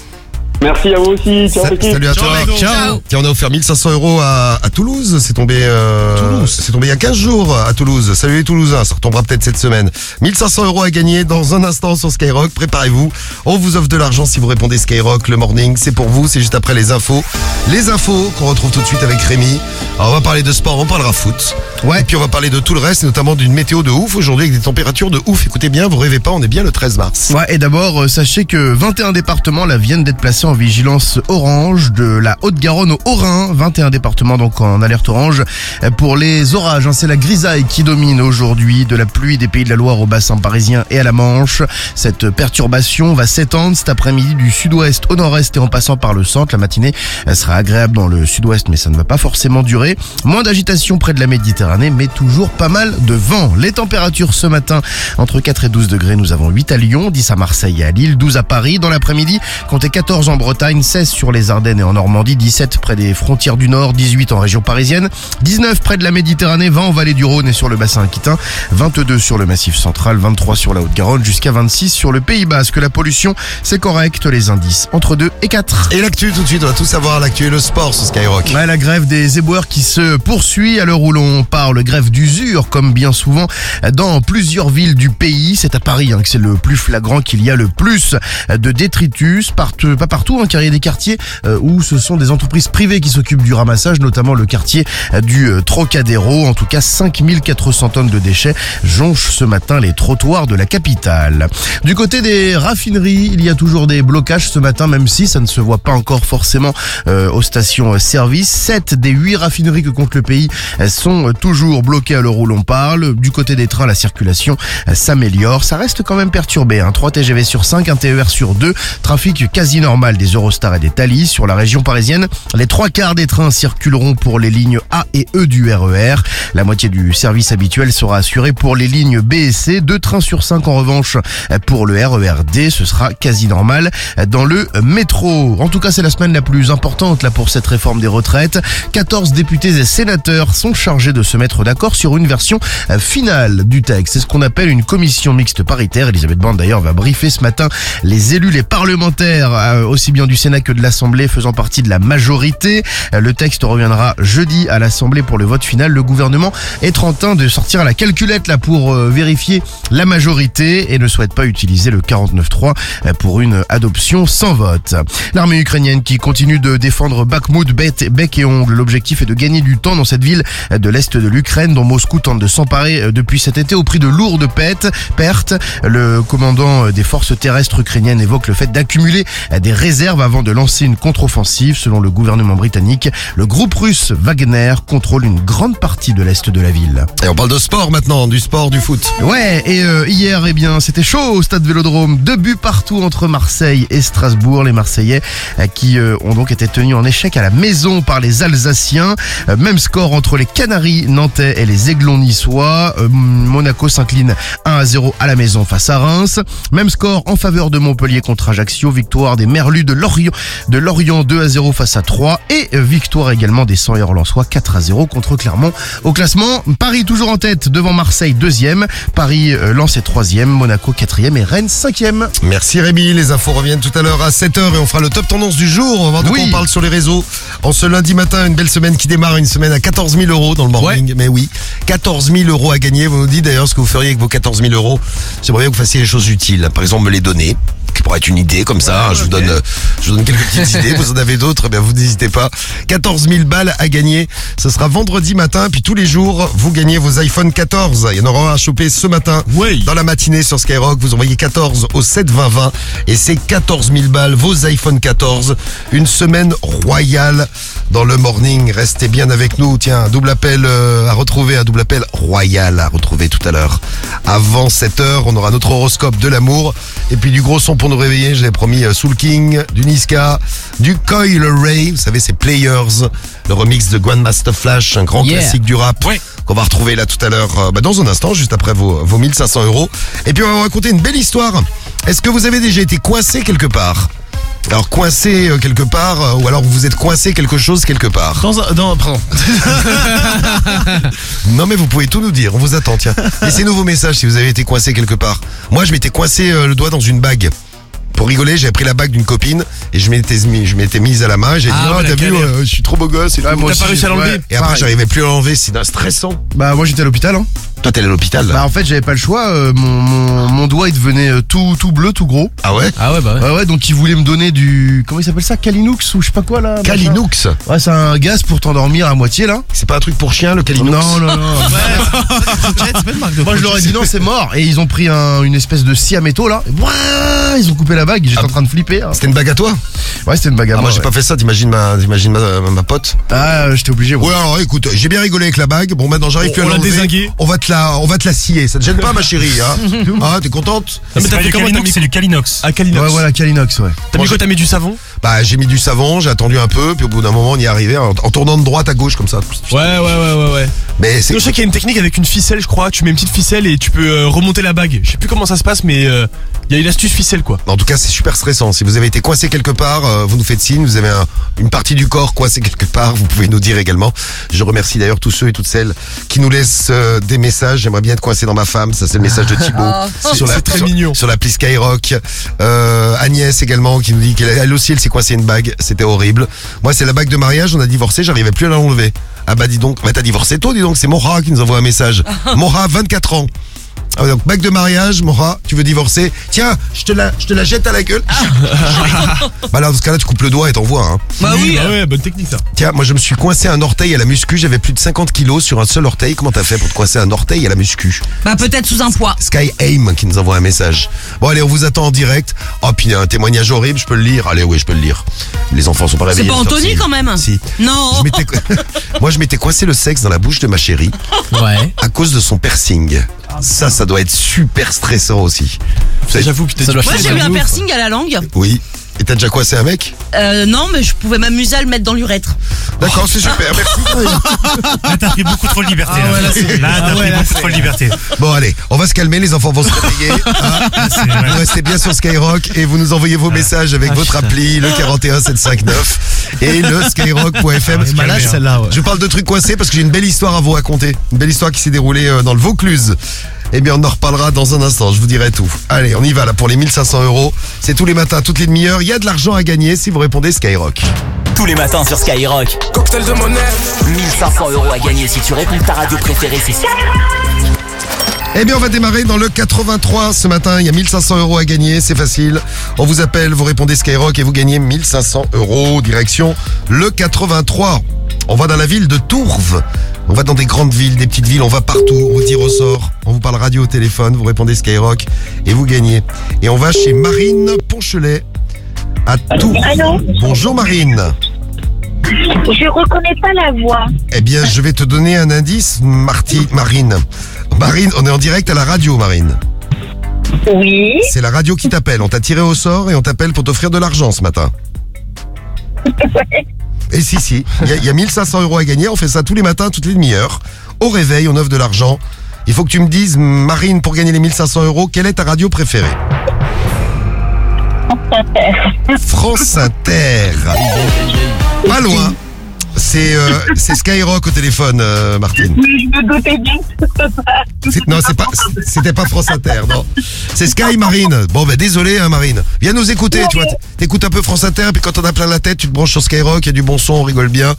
Merci à vous aussi. Ciao, Sa- salut à Ciao, toi. mec, ciao. Tiens, on a offert 1500 euros à, à Toulouse. C'est tombé, euh, c'est tombé il y a 15 jours à Toulouse. Salut les Toulousains, ça retombera peut-être cette semaine. 1500 euros à gagner dans un instant sur Skyrock. Préparez-vous. On vous offre de l'argent si vous répondez Skyrock. Le morning, c'est pour vous. C'est juste après les infos. Les infos qu'on retrouve tout de suite avec Rémi. Alors, on va parler de sport, on parlera foot. Ouais. Et puis on va parler de tout le reste, et notamment d'une météo de ouf aujourd'hui avec des températures de ouf. Écoutez bien, vous rêvez pas, on est bien le 13 mars. Ouais, et d'abord, euh, sachez que 21 départements là, viennent d'être placés en vigilance orange de la Haute-Garonne au Haut-Rhin. 21 départements donc en alerte orange pour les orages. hein. C'est la grisaille qui domine aujourd'hui, de la pluie des pays de la Loire au bassin parisien et à la Manche. Cette perturbation va s'étendre cet après-midi du sud-ouest au nord-est et en passant par le centre. La matinée sera agréable dans le sud-ouest, mais ça ne va pas forcément durer. Moins d'agitation près de la Méditerranée, mais toujours pas mal de vent. Les températures ce matin, entre 4 et 12 degrés, nous avons 8 à Lyon, 10 à Marseille et à Lille, 12 à Paris. Dans l'après-midi, comptez 14 en Bretagne, 16 sur les Ardennes et en Normandie, 17 près des frontières du Nord, 18 en région parisienne, 19 près de la Méditerranée, 20 en vallée du Rhône et sur le bassin aquitain, 22 sur le massif central, 23 sur la Haute-Garonne, jusqu'à 26 sur le Pays Basque. La pollution, c'est correct, les indices entre 2 et 4. Et l'actu tout de suite, on va tout savoir, l'actu et le sport sur Skyrock. Ouais, la grève des éboueurs qui se poursuit à l'heure où l'on parle. Grève d'usure, comme bien souvent dans plusieurs villes du pays. C'est à Paris hein, que c'est le plus flagrant qu'il y a le plus de détritus. Partout, pas partout, hein, car il y a des quartiers euh, où ce sont des entreprises privées qui s'occupent du ramassage, notamment le quartier euh, du euh, Trocadéro. En tout cas, 5400 tonnes de déchets jonchent ce matin les trottoirs de la capitale. Du côté des raffineries, il y a toujours des blocages ce matin, même si ça ne se voit pas encore forcément aux stations-service. 7 des 8 raffineries que compte le pays sont toujours bloquées à l'heure où l'on parle. Du côté des trains, la circulation s'améliore. Ça reste quand même perturbé. Hein. 3 TGV sur 5, un TER sur 2. Trafic quasi normal des Eurostar et des Thalys. Sur la région parisienne, les trois quarts des trains circuleront pour les lignes A et E du RER. La moitié du service habituel sera assurée pour les lignes B et C. Deux trains sur 5 en revanche pour le RERD. Ce sera quasi normal dans le métro. En tout cas, c'est la semaine la plus importante là pour cette réforme des retraites. 14 députés et sénateurs sont chargés de se mettre d'accord sur une version euh, finale du texte. C'est ce qu'on appelle une commission mixte paritaire. Elisabeth Borne d'ailleurs va briefer ce matin les élus, les parlementaires, euh, bien du Sénat que de l'Assemblée faisant partie de la majorité. Euh, Le texte reviendra jeudi à l'Assemblée pour le vote final. Le gouvernement est en train de sortir la calculette là pour euh, vérifier la majorité et ne souhaite pas utiliser le 49.3 euh, pour une adoption sans vote. L'armée ukrainienne qui continue de défendre Bakhmut bec et ongle. L'objectif est de gagner du temps dans cette ville de l'est de l'Ukraine dont Moscou tente de s'emparer depuis cet été au prix de lourdes pertes. Le commandant des forces terrestres ukrainiennes évoque le fait d'accumuler des réserves avant de lancer une contre-offensive. Selon le gouvernement britannique, le groupe russe Wagner contrôle une grande partie de l'est de la ville. Et on parle de sport maintenant, du sport, du foot. Ouais, et euh, hier, eh bien, c'était chaud au stade Vélodrome. Deux buts partout entre Marseille et Strasbourg. Les Marseillais euh, qui euh, ont donc été tenus en échec à la maison par les Alsaciens. Euh, même score entre les Canaries nantais et les Aiglons niçois. Euh, Monaco s'incline 1 à 0 à la maison face à Reims. Même score en faveur de Montpellier contre Ajaccio. Victoire des Merlus de Lorient, de Lorient 2 à 0 face à 3. Et euh, victoire également des 100 Lensois 4 à 0 contre Clermont. Au classement, Paris toujours en tête devant Marseille deuxième. Paris euh, Lens est troisième, Monaco quatrième et Rennes cinquième. Merci Rémi, les infos reviennent tout à l'heure à 7h et on fera le top tendance du jour. On va voir de quoi on parle sur les réseaux. En ce lundi matin, une belle semaine qui démarre, une semaine à 14 000 euros dans le morning. Mais oui, 14 000 euros à gagner. Vous nous dites d'ailleurs ce que vous feriez avec vos 14 000 euros. J'aimerais bien que vous fassiez les choses utiles. Par exemple, me les donner. Qui pourrait être une idée comme ça. je vous donne, je vous donne quelques petites idées. Vous en avez d'autres, eh bien vous n'hésitez pas. 14 000 balles à gagner. Ce sera vendredi matin. Puis tous les jours, vous gagnez vos iPhone 14. Il y en aura un à choper ce matin. Dans la matinée sur Skyrock, vous envoyez 14 au 7 20 20 et c'est 14 000 balles, vos iPhone 14. Une semaine royale dans le morning. Restez bien avec nous. Tiens, un double appel euh, à retrouver, un double appel royal à retrouver tout à l'heure. Avant 7 heures, on aura notre horoscope de l'amour et puis du gros son pour nous réveiller. J'avais promis euh, Soul King, du Niska, du Coil Ray. Vous savez, c'est Players, le remix de Grandmaster Flash, un grand Yeah. classique du rap qu'on va retrouver là tout à l'heure, euh, bah, dans un instant, juste après vos, vos 1500 euros. Et puis on va vous raconter une belle histoire. Est-ce que vous avez déjà été coincé quelque part? Alors coincé euh, quelque part, euh, ou alors vous êtes coincé quelque chose quelque part? Dans un. Dans, pardon. Non mais vous pouvez tout nous dire, on vous attend, tiens. Laissez-nous vos messages si vous avez été coincé quelque part? Moi je m'étais coincé euh, le doigt dans une bague. Pour rigoler, j'avais pris la bague d'une copine et je m'étais mis, je m'étais mise à la main. J'ai dit, Ah, oh, ouais, la t'as vu, galère. euh, je suis trop beau gosse. Et, tout. T'as pas réussi à l'enlever Et après, pareil. j'arrivais plus à l'enlever, c'est stressant. Bah moi j'étais à l'hôpital. Hein. Toi, t'es allé à l'hôpital. Bah en fait j'avais pas le choix. euh, mon, mon, mon doigt il devenait euh, tout tout bleu, tout gros. Ah ouais? Ah ouais, bah ouais. Ouais ouais donc ils voulaient me donner du comment il s'appelle ça? Calinux ou je sais pas quoi là. machin. Calinux. Ouais c'est un gaz pour t'endormir à moitié là. C'est pas un truc pour chien, le Calinux? Non non non. Moi je leur ai dit non c'est mort et ils ont pris un- une espèce de scie à métaux là. Ouah, Ils ont coupé la bague, j'étais en train de flipper. hein. C'était une bague à toi? Ouais c'était une bague à Ah, moi. moi j'ai ouais. pas fait ça, t'imagines ma, t'imagines ma, ma, ma pote Ah j'étais obligé. Ouais alors écoute, j'ai bien rigolé avec la bague. Bon maintenant j'arrive plus à on l'a l'enlever. dézingué. On va te la, on va te la scier. Ça te gêne pas ma chérie hein Ah t'es contente? Mais C'est t'as fait du comment, Calinox, c'est du Calinox. À Kalinox. Ouais voilà Kalinox ouais. T'as mis quoi T'as mis du savon? Bah j'ai mis du savon, j'ai attendu un peu, puis au bout d'un moment on y est arrivé en, tournant de droite à gauche comme ça. Ouais, ouais, ouais, ouais, ouais. Mais c'est Je sais qu'il y a une technique avec une ficelle, je crois. Tu mets une petite ficelle et tu peux euh, remonter la bague. Je sais plus comment ça se passe, mais euh, il y a une astuce ficelle, quoi. En tout cas, c'est super stressant. Si vous avez été coincé quelque part, euh, vous nous faites signe. Vous avez un- une partie du corps coincée quelque part, vous pouvez nous dire également. Je remercie d'ailleurs tous ceux et toutes celles qui nous laissent euh, des messages. J'aimerais bien être coincé dans ma femme. Ça, c'est le message de Thibaut. Oh. sur la, C'est très sur, mignon. Sur l'appli Skyrock. Euh, Agnès également qui nous dit qu'elle elle aussi, elle s'est coincée une bague. C'était horrible. Moi, c'est la bague de mariage. On a divorcé. J'arrivais plus à l'enlever. Ah bah dis donc. Bah t'as divorcé tôt, dis donc. C'est Mora qui nous envoie un message. Mora, 24 ans. Ah, donc, bague de mariage, Mora, tu veux divorcer Tiens, je te la, je te la jette à la gueule. bah là, dans ce cas-là, tu coupes le doigt et t'envoies. Hein. Bah oui. Bah ouais, bonne technique, ça. Tiens, moi je me suis coincé un orteil à la muscu, j'avais plus de 50 kilos sur un seul orteil. Comment t'as fait pour te coincer un orteil à la muscu? Bah peut-être sous un poids. Sky Aim qui nous envoie un message. Bon allez, on vous attend en direct. Oh puis il y a un témoignage horrible, je peux le lire. Allez, oui, je peux le lire. Les enfants sont pas C'est réveillés. pas à cette Anthony quand même Si. Non. Je Moi je m'étais coincé le sexe dans la bouche de ma chérie Ouais. à cause de son piercing. Ça, ça doit être super stressant aussi. J'avoue, putain, Ça doit Moi j'ai eu un piercing à la langue. Oui. Et t'as déjà coincé un mec? Euh, non, mais je pouvais m'amuser à le mettre dans l'urètre. D'accord, c'est super, merci. Là, t'as pris beaucoup trop de liberté. Ah là, ouais, là, c'est- Là, t'as Ah pris là, beaucoup trop de liberté. Bon allez, on va se calmer, les enfants vont se réveiller. hein. C'est vrai. Vous restez bien sur Skyrock et vous nous envoyez vos messages avec votre appli, le 41759 et le skyrock.fm. Ah, ouais. Je parle de trucs coincés parce que j'ai une belle histoire à vous raconter. Une belle histoire qui s'est déroulée euh, dans le Vaucluse. Eh bien, on en reparlera dans un instant, je vous dirai tout. Allez, on y va là pour les 1500 euros. C'est tous les matins, toutes les demi-heures. Il y a de l'argent à gagner si vous répondez Skyrock. Tous les matins sur Skyrock. Cocktail de monnaie. 1500 euros à gagner si tu réponds ta radio préférée, c'est Eh bien, on va démarrer dans le 83 ce matin. Il y a 1500 euros à gagner, c'est facile. On vous appelle, vous répondez Skyrock et vous gagnez 1500 euros. Direction le 83. On va dans la ville de Tourves. On va dans des grandes villes, des petites villes, on va partout, on vous tire au sort. On vous parle radio au téléphone, vous répondez Skyrock et vous gagnez. Et on va chez Marine Ponchelet à Tours. Allô Bonjour Marine. Je reconnais pas la voix. Eh bien, je vais te donner un indice, Marty, Marine. Marine, on est en direct à la radio, Marine. Oui. C'est la radio qui t'appelle. On t'a tiré au sort et on t'appelle pour t'offrir de l'argent ce matin. Et si, si, il y, a- il y a 1500 euros à gagner. On fait ça tous les matins, toutes les demi-heures. Au réveil, on offre de l'argent. Il faut que tu me dises, Marine, pour gagner les 1500 euros, quelle est ta radio préférée? France Inter. Pas loin. C'est euh, c'est Skyrock au téléphone, euh, Martine. Oui, je me doutais bien. C'est- Non, c'est pas, c'était pas France Inter, non. C'est Sky Marine. Bon, ben désolé, hein, Marine. Viens nous écouter, tu vois. T'écoutes un peu France Inter, puis quand on a plein la tête, tu te branches sur Skyrock, il y a du bon son, on rigole bien.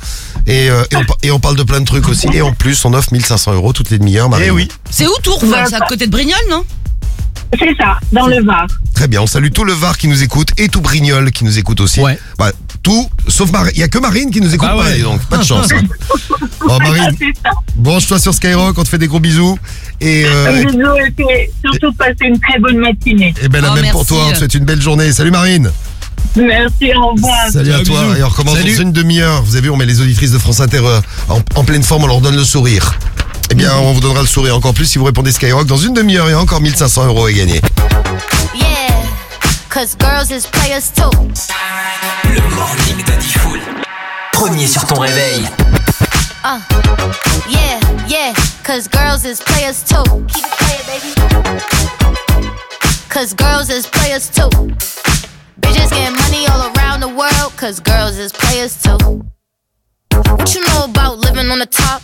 Et, euh, et, on, par- et on parle de plein de trucs aussi. Et en plus, on offre 1500 euros toutes les demi-heures, Marine. Eh oui. C'est où Tours Bah, C'est à côté de Brignoles, non? C'est ça, dans le Var. Très bien, on salue tout le Var qui nous écoute et tout Brignoles qui nous écoute aussi. Ouais. Bah, tout, sauf Marine. Il y a que Marine qui nous écoute Bah pas, ouais. dis donc. Pas de chance. hein. Bon, Marine, C'est ça. branche-toi sur Skyrock, on te fait des gros bisous. Et, euh, Bisous et puis surtout passer une très bonne matinée. et ben la Oh, même pour merci. toi, on te souhaite une belle journée. Salut Marine. Merci, au revoir. Salut à Ciao, toi. bisous. Et on recommence Salut. dans une demi-heure. Vous avez vu, on met les auditrices de France Inter euh, en, en pleine forme, on leur donne le sourire. Eh bien, on vous donnera le sourire encore plus si vous répondez Skyrock. Dans une demi-heure, a encore 1500 euros à gagner. Yeah, cause girls is players too. Le morning de Diffoul. Premier sur ton réveil. Uh, yeah, yeah, cause girls is players too. Keep it playing, baby. Cause girls is players too. Bitches getting money all around the world, cause girls is players too. What you know about living on the top?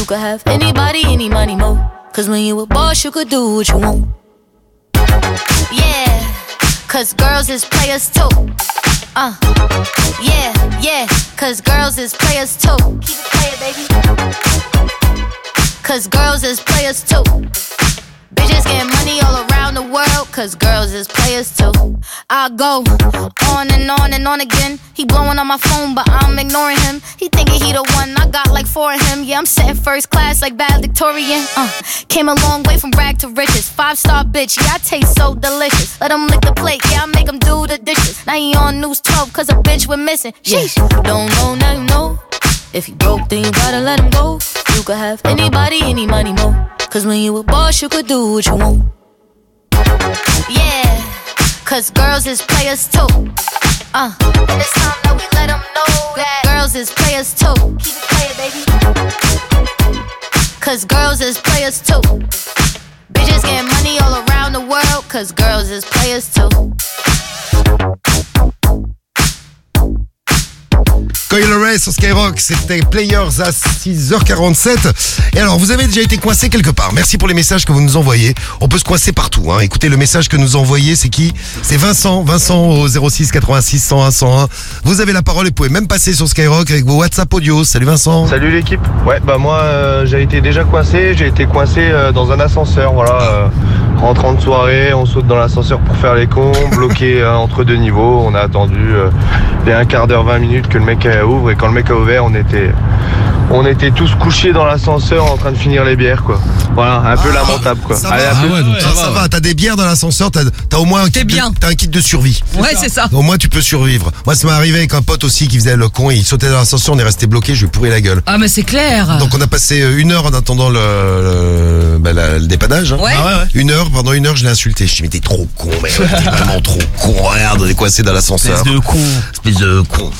You could have anybody, any money, mo. Cause when you a boss, you could do what you want. Yeah, cause girls is players too. Uh, yeah, yeah, cause girls is players too. Keep it playing, baby. Cause girls is players too. Bitches getting money all around the world, cause girls is players too. I go on and on and on again. He blowing on my phone, but I'm ignoring him. He thinking he the one, I got like four of him. Yeah, I'm sitting first class like valedictorian. Uh, came a long way from rag to riches. Five star bitch, yeah, I taste so delicious. Let him lick the plate, yeah, I make him do the dishes. Now he on news 12, cause a bitch went missing. Sheesh, don't know, now you know. If you broke, then you gotta let him go. You could have anybody, any money, more. Cause when you a boss, you could do what you want. Yeah, cause girls is players too. Uh, it's time that we let them know that girls is players too. Keep it playing, baby. Cause girls is players too. Bitches getting money all around the world, cause girls is players too. Coil Ray sur Skyrock, c'était Players à 6h47. Et alors, vous avez déjà été coincé quelque part. Merci pour les messages que vous nous envoyez. On peut se coincer partout. Hein. Écoutez, le message que nous envoyez, c'est qui? C'est Vincent. Vincent au 06 86 101 101. Vous avez la parole et vous pouvez même passer sur Skyrock avec vos WhatsApp audio. Salut Vincent. Salut l'équipe. Ouais, bah moi euh, j'ai été déjà coincé. J'ai été coincé euh, dans un ascenseur. Voilà, euh, rentrant de soirée, on saute dans l'ascenseur pour faire les cons, bloqué euh, entre deux niveaux. On a attendu euh, les un quart d'heure, 20 minutes que le mec euh, ouvre. Et quand le mec a ouvert, on était, on était tous couchés dans l'ascenseur en train de finir les bières, quoi. Voilà, un peu lamentable, quoi. Ça Allez, va, plus. ça, ça va. T'as des bières dans l'ascenseur, t'as as au moins un kit, bien. De, t'as un kit de survie. Ouais, c'est ça. Au moins tu peux survivre. Moi, ça m'est arrivé avec un pote aussi qui faisait le con. Il sautait dans l'ascenseur, on est resté bloqué. Je lui ai pourri la gueule. Ah, mais c'est clair. Donc on a passé euh, une heure en attendant le, le, bah, la- le dépannage. hein. Ouais. Ah ouais, ouais. Une heure, pendant une heure, je l'ai insulté. Je lui ai dit, mais t'es trop con, mais ouais, t'es vraiment trop con. Regarde, on est coincé dans l'ascenseur. Espèce de con. Espèce de con.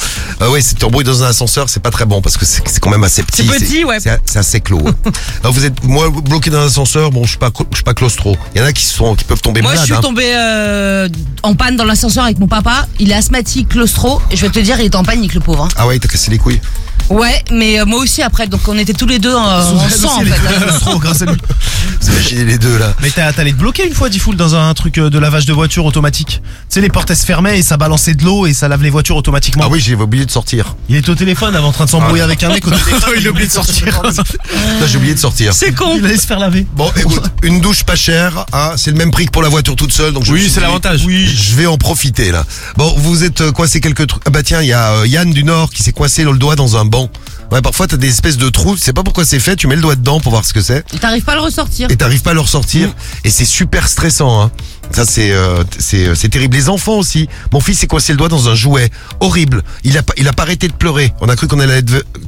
Ah ouais, c'est bruit dans un ascenseur, c'est pas très bon parce que c'est c'est quand même assez petit. C'est petit, ouais. C'est assez clos. hein. Alors vous êtes, moi, bloqué dans un ascenseur, bon, je suis pas, je suis pas claustro. Il y en a qui sont, qui peuvent tomber Moi, je suis hein. tombée euh, en panne dans l'ascenseur avec mon papa. Il est asthmatique, claustro. Et je vais te dire, il est en panique, le pauvre. hein. Ah ouais, il t'a cassé les couilles. Ouais, mais euh, moi aussi après. Donc on était tous les deux euh, en sang en fait. grâce à lui. Vous imaginez les deux là. Mais t'as t'allais te bloquer une fois, Diffoul, dans un truc euh, de lavage de voiture automatique? Tu sais, les portes elles se fermaient et ça balançait de l'eau et ça lave les voitures automatiquement. Ah oui, j'ai oublié de sortir. Il était au téléphone avant en train de s'embrouiller avec un mec au téléphone. il a oublié de sortir. Là, j'ai oublié de sortir. C'est con. Il allait se faire laver. Bon, écoute, une douche pas chère, hein, c'est le même prix que pour la voiture toute seule. Donc je Oui, c'est l'avantage. Oui, je vais en profiter là. Bon, vous êtes euh, coincé quelques trucs. Ah bah tiens, il y a euh, Yann du Nord qui s'est coincé le doigt dans un banc. Ouais, parfois t'as des espèces de trous, tu sais pas pourquoi c'est fait, tu mets le doigt dedans pour voir ce que c'est. Et T'arrives pas à le ressortir. Et t'arrives pas à le ressortir. Et c'est super stressant. Hein. Ça c'est euh, c'est euh, c'est terrible. Les enfants aussi. Mon fils s'est coincé le doigt dans un jouet. Horrible. Il a pas il a pas arrêté de pleurer. On a cru qu'on allait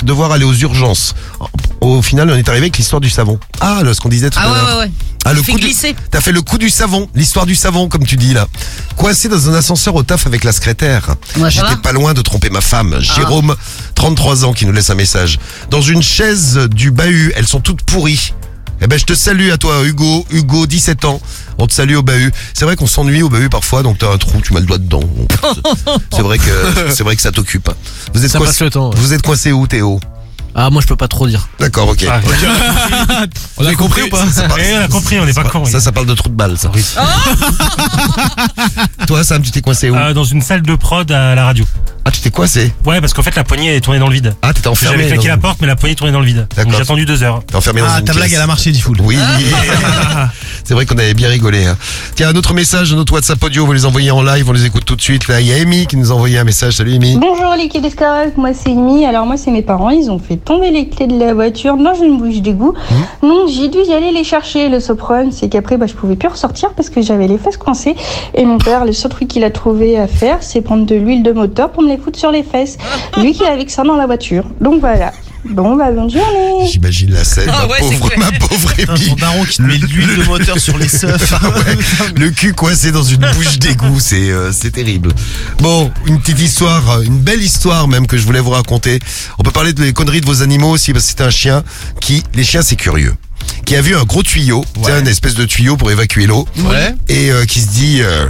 devoir aller aux urgences. Au final, on est arrivé avec l'histoire du savon. Ah, là, ce qu'on disait tout Ah à ouais, l'heure. ouais, ouais. Ah, le coup du- glisser. T'as fait le coup du savon, l'histoire du savon, comme tu dis là. Coincé dans un ascenseur au taf avec la secrétaire. Ouais, J'étais pas loin de tromper ma femme, Ah. Jérôme, 33 ans, qui nous laisse un message. Dans une chaise du bahut, elles sont toutes pourries. Eh ben, je te salue à toi, Hugo. Hugo, 17 ans. On te salue au bahut. C'est vrai qu'on s'ennuie au bahut parfois, donc t'as un trou, tu mets le doigt dedans. C'est vrai que, c'est vrai que ça t'occupe. Vous êtes Ça coincé- passe le temps, ouais. Vous êtes coincé où, Théo? Ah, moi je peux pas trop dire. D'accord, ok. Ah, On a compris ou pas? Ça, ça parle- Eh, on a compris, on n'est pas con. Ça, ça parle de trou de balle, ça. Toi, Sam, tu t'es coincé où? Euh, dans une salle de prod à la radio. Ah, tu t'es coincé? Ouais, parce qu'en fait, la poignée est tournée dans le vide. Ah, t'étais enfermé. J'avais claqué dans- la porte, mais la poignée est tournée dans le vide. Donc D'accord. j'ai attendu deux heures. T'es enfermé dans Ah, une ta blague pièce. elle a marché, Diffoul. Oui. C'est vrai qu'on avait bien rigolé. hein. Tiens, un autre message de notre WhatsApp audio, vous les envoyez en live, on les écoute tout de suite. Là, il y a Amy qui nous a envoyé un message. Salut Amy. Bonjour l'équipe d'Escarole, moi c'est Amy. Alors moi c'est mes parents, ils ont fait tomber les clés de la voiture dans une bouche d'égout. Donc j'ai dû y aller les chercher. Le seul problème c'est qu'après bah, je pouvais plus ressortir parce que j'avais les fesses coincées. Et mon père, le seul truc qu'il a trouvé à faire c'est prendre de l'huile de moteur pour me les foutre sur les fesses. Lui qui avait que ça dans la voiture. Donc voilà. Bon bah bonne journée. J'imagine la scène, Ah ma, ouais, c'est pauvre, clair. ma pauvre Amy. Ton daron qui te met de l'huile de moteur sur les seufs. Ah ouais, le cul coincé dans une bouche d'égout, c'est euh, c'est terrible. Bon, une petite histoire, euh, une belle histoire même que je voulais vous raconter. On peut parler de les conneries de vos animaux aussi parce que c'est un chien qui, les chiens c'est curieux, qui a vu un gros tuyau, tu sais, une espèce de tuyau pour évacuer l'eau, Ouais. et euh, qui se dit, euh,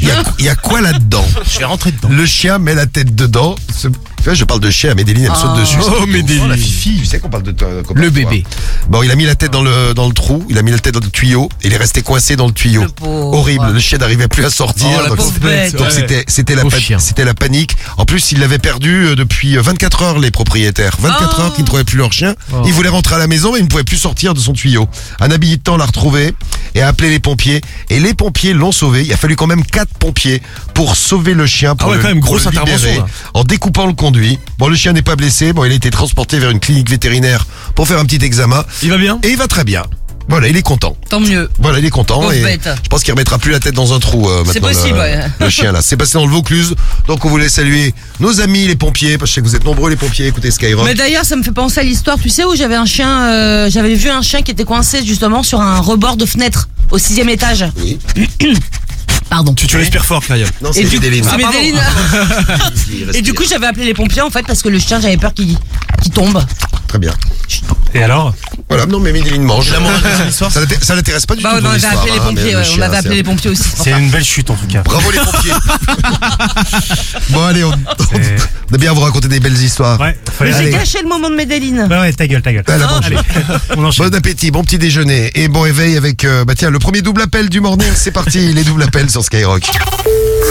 Il y a, il y a quoi là-dedans? Je vais rentrer dedans. Le chien met la tête dedans. Ce- Tu vois, je parle de chien, Médéline, elle me saute dessus. Oh. Médéline. La fifi. Tu sais qu'on parle de toi. qu'on Le toi. bébé. Bon, il a mis la tête dans le, dans le trou, il a mis la tête dans le tuyau, et il est resté coincé dans le tuyau. pauvre. Horrible, le chien n'arrivait plus à sortir. Oh, la donc c'était- ouais. c'était, c'était la, c'était la panique. En plus, ils l'avaient perdu euh, depuis euh, 24 heures, les propriétaires. 24 Oh. heures qu'ils ne trouvaient plus leur chien. Oh. Ils voulaient rentrer à la maison, mais ils ne pouvaient plus sortir de son tuyau. Un habitant l'a retrouvé et a appelé les pompiers. Et les pompiers l'ont sauvé. Il a fallu quand même quatre pompiers pour sauver le chien. Pour Ah ouais, le, quand même, grosse libérer, intervention. En découpant le conduit. Bon, le chien n'est pas blessé. Bon, il a été transporté vers une clinique vétérinaire pour faire un petit examen. Il va bien? Et il va très bien. Voilà, il est content. Tant mieux. Voilà, il est content Pauvre et bête. je pense qu'il remettra plus la tête dans un trou euh, maintenant. C'est possible, le, ouais. le chien là, c'est passé dans le Vaucluse. Donc on voulait saluer nos amis les pompiers parce que je sais que vous êtes nombreux les pompiers, écoutez Skyrock. Mais d'ailleurs, ça me fait penser à l'histoire, tu sais, où j'avais un chien, euh, j'avais vu un chien qui était coincé justement sur un rebord de fenêtre au sixième étage. Oui. Pardon. Tu, tu respires fort, Kyrian. Non, Et c'est du, Médéline. c'est Médéline. Et du coup, j'avais appelé les pompiers en fait parce que le chien, j'avais peur qu'il qu'il tombe. Très bien. Et alors? Voilà, non mais Médéline mange. Ça l'inté- ça l'intéresse pas du Bah, tout. on ton avait appelé les hein, pompiers, ouais, on avait appelé les pompiers aussi. C'est une belle chute en tout cas. Bravo les pompiers. bon allez, on, on, on a bien à vous raconter des belles histoires. Ouais, j'ai caché le moment de Médéline. Bah ouais, ta gueule, ta gueule. Elle a mangé. Allez, on enchaîne. Bon appétit, bon petit déjeuner et bon éveil avec euh, bah tiens le premier double appel du morning, c'est parti, les doubles appels sur Skyrock.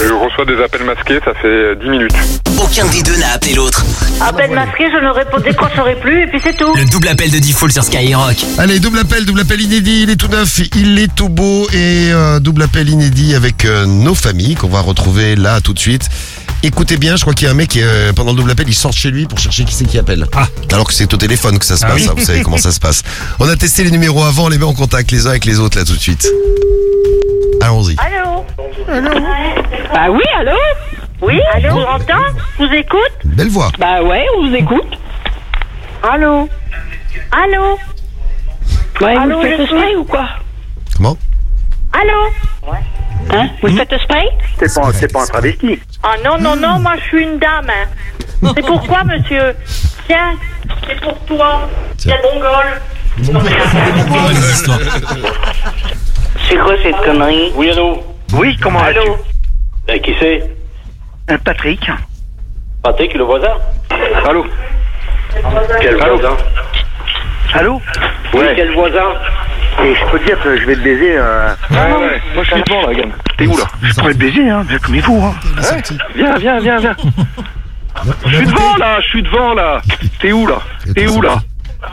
Je reçois des appels masqués, ça fait 10 minutes. Aucun des deux n'a appelé l'autre. Appel masqué, je ne réponds, décrocherai plus et puis c'est tout. Le double appel de Diffoul sur Skyrock. Allez, double appel, double appel inédit, il est tout neuf, il est tout beau et euh, double appel inédit avec euh, nos familles qu'on va retrouver là tout de suite. Écoutez bien, je crois qu'il y a un mec qui, euh, pendant le double appel, il sort chez lui pour chercher qui c'est qui appelle. Ah. Alors que c'est au téléphone que ça se Ah passe, oui. hein, vous savez comment ça se passe. On a testé les numéros avant, on les met en contact les uns avec les autres là tout de suite. Allons-y. Allô Bah oui, allô Oui, allô vous entends Je vous écoute Belle voix. Bah ouais, on vous écoute. Allô Allô Ouais, Allô, vous faites je le spray suis- ou quoi Comment Allô Hein Vous faites le spray C'est pas, c'est pas un travesti. Ah non, non, non, moi je suis une dame. hein. C'est pourquoi, monsieur Tiens, c'est pour toi. Tiens, Mongol. Non, mais C'est quoi cette connerie? Oui, allô? Oui, comment Allô? vas-tu? Qui c'est? Un Patrick. Patrick, le voisin? Allô? Quel voisin? Allô? Oui, quel voisin? Et je peux te dire que je vais te baiser. Euh... Ouais, ouais. Moi, je suis devant, là, gamme. T'es où, là? Je pourrais le baiser, hein, comme vous, hein. Viens, viens, viens, viens. Je suis devant, là Je suis devant, là. T'es où, là? T'es où, là?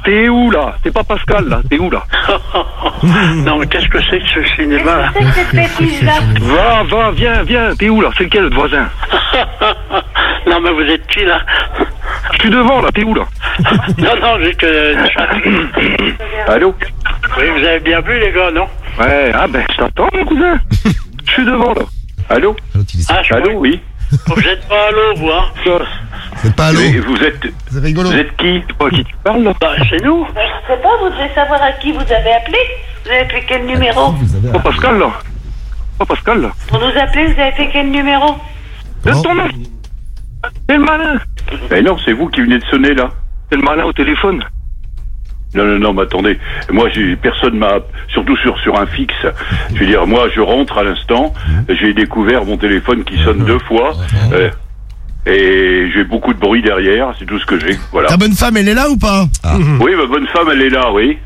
T'es où, là C'est pas Pascal, là T'es où, là non, mais qu'est-ce que c'est que ce cinéma C'est que cette bêtise-là. Va, va, viens, viens. T'es où, là C'est lequel, le voisin Non, mais vous êtes qui, là Je suis devant, là. T'es où, là Non, non, j'ai que... Allô Oui, vous avez bien vu, les gars, non Ouais, ah ben, je t'entends, mon cousin. Je suis devant, là. Allô Ah, je Allô, oui Vous êtes pas à l'eau, vous, hein C'est pas allô Mais Vous êtes... C'est rigolo. Vous êtes qui C'est pas à qui tu parles, là Bah, c'est nous. Je sais pas, vous devez savoir à qui vous avez appelé. Vous avez fait quel numéro Pas Pascal, là Pas Pascal, là Pour nous appeler, vous avez fait quel numéro De ton nom C'est le malin Ben non, c'est vous qui venez de sonner là. C'est le malin au téléphone Non, non, non, mais attendez. Moi, j'ai personne m'a, surtout sur sur un fixe. Je veux dire, moi, je rentre à l'instant. J'ai découvert mon téléphone qui sonne deux fois. euh, et j'ai beaucoup de bruit derrière. C'est tout ce que j'ai. Voilà. Ta bonne femme, elle est là ou pas? Oui, ma bonne femme, elle est là, oui.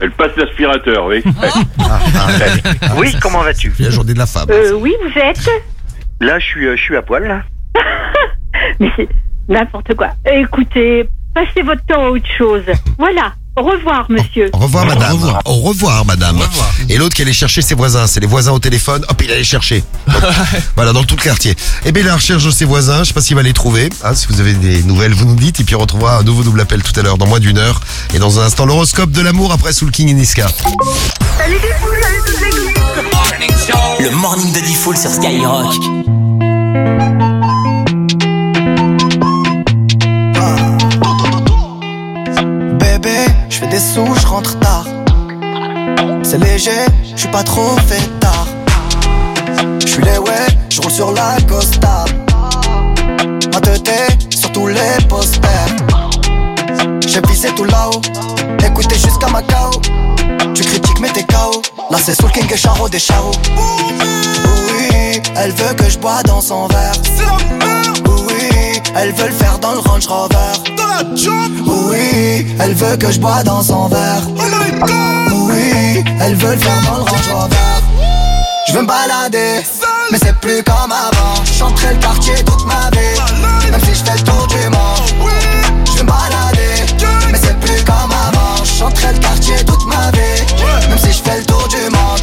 Elle passe l'aspirateur, oui. Oui, comment vas-tu? La journée de la femme. Euh, oui, vous êtes? Là, je suis, euh, je suis à poil, là. Mais c'est n'importe quoi. Écoutez, passez votre temps à autre chose. Voilà. Au revoir, monsieur. Au revoir madame. Au revoir, madame. Et l'autre qui allait chercher ses voisins, c'est les voisins au téléphone. Hop, il allait chercher. Voilà, dans tout le quartier. Et bien, est à la recherche de ses voisins. Je sais pas s'il va les trouver. Hein, si vous avez des nouvelles, vous nous dites. Et puis on retrouvera un nouveau double appel tout à l'heure, dans moins d'une heure. Et dans un instant, l'horoscope de l'amour après Soul King et Niska. Salut les poules, salut. Le morning de Diffoul sur Skyrock. Je fais des sous, je rentre tard. C'est léger, je suis pas trop fait tard. Je suis les ouais, je roule sur la Costa. Ma tête sur tous les posters. J'ai visé tout là-haut, écoutez jusqu'à Macao. Tu critiques mais t'es KO. Là c'est Soul King et Charo des Charo. Oui, elle veut que je bois dans son verre. Elle veut le faire dans le Range Rover. Dans la job. Oui, elle veut que je bois dans son verre. Oh my god. Oui, elle veut le faire dans le Range Rover. Je veux me balader, mais c'est plus comme avant. J'entrais le quartier toute ma vie, même si je fais le tour du monde. Je veux me balader, mais c'est plus comme avant. J'entrais le quartier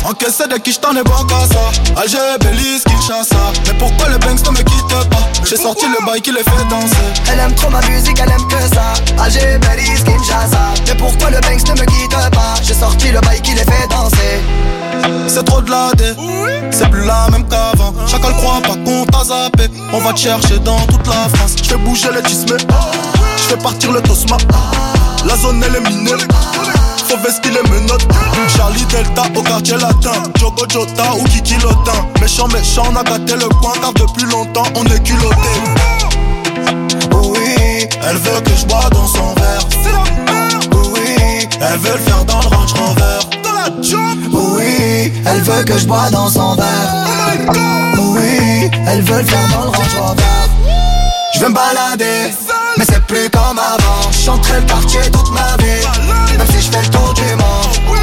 Encaissé de qui je t'en ai bon qu'à ça Alger, Belize, Kinshasa Mais pourquoi le banks ne me quitte pas? J'ai sorti le bail qui les fait danser. Elle aime trop ma musique, elle aime que ça. Alger, Belize, Kinshasa. Mais pourquoi le Banks ne me quitte pas? J'ai sorti le bail qui les fait danser. C'est trop de la dé C'est plus la même qu'avant. Chacun le croit pas qu'on t'a zappé. On va te chercher dans toute la France. Je fais bouger les tismes. Je fais partir le tosma. La zone elle est minée Faut vestir les menottes Charlie Delta au quartier latin Jogo Jota ou Kiki Lotin Méchant méchant on a gâté le coin Car depuis longtemps on est culotté Oui, Elle veut que je bois dans son verre oui, Elle veut le faire dans le Range Rover. Oui, elle veut que je bois dans son verre. Oui, elle veut le faire dans le Range Rover. Je veux me balader, mais c'est plus comme avant. J'entrais le quartier toute ma vie, même si je fais le tour du monde.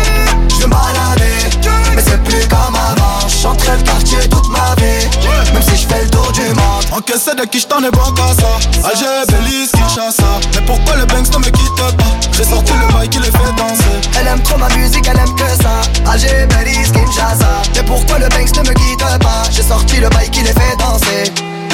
Je balader, mais c'est plus comme avant. J'entrais le quartier toute ma vie, même si je fais le tour du monde. Encaissé de qui je t'en ai bon qu'à ça Alger, Belize, Kinshasa Mais pourquoi le banks ne me quitte pas? J'ai sorti le bail qui les fait danser Elle aime trop ma musique, elle aime que ça. Alger, Belize, Kinshasa. Mais pourquoi le Banks ne me quitte pas? J'ai sorti le bail qui les fait danser.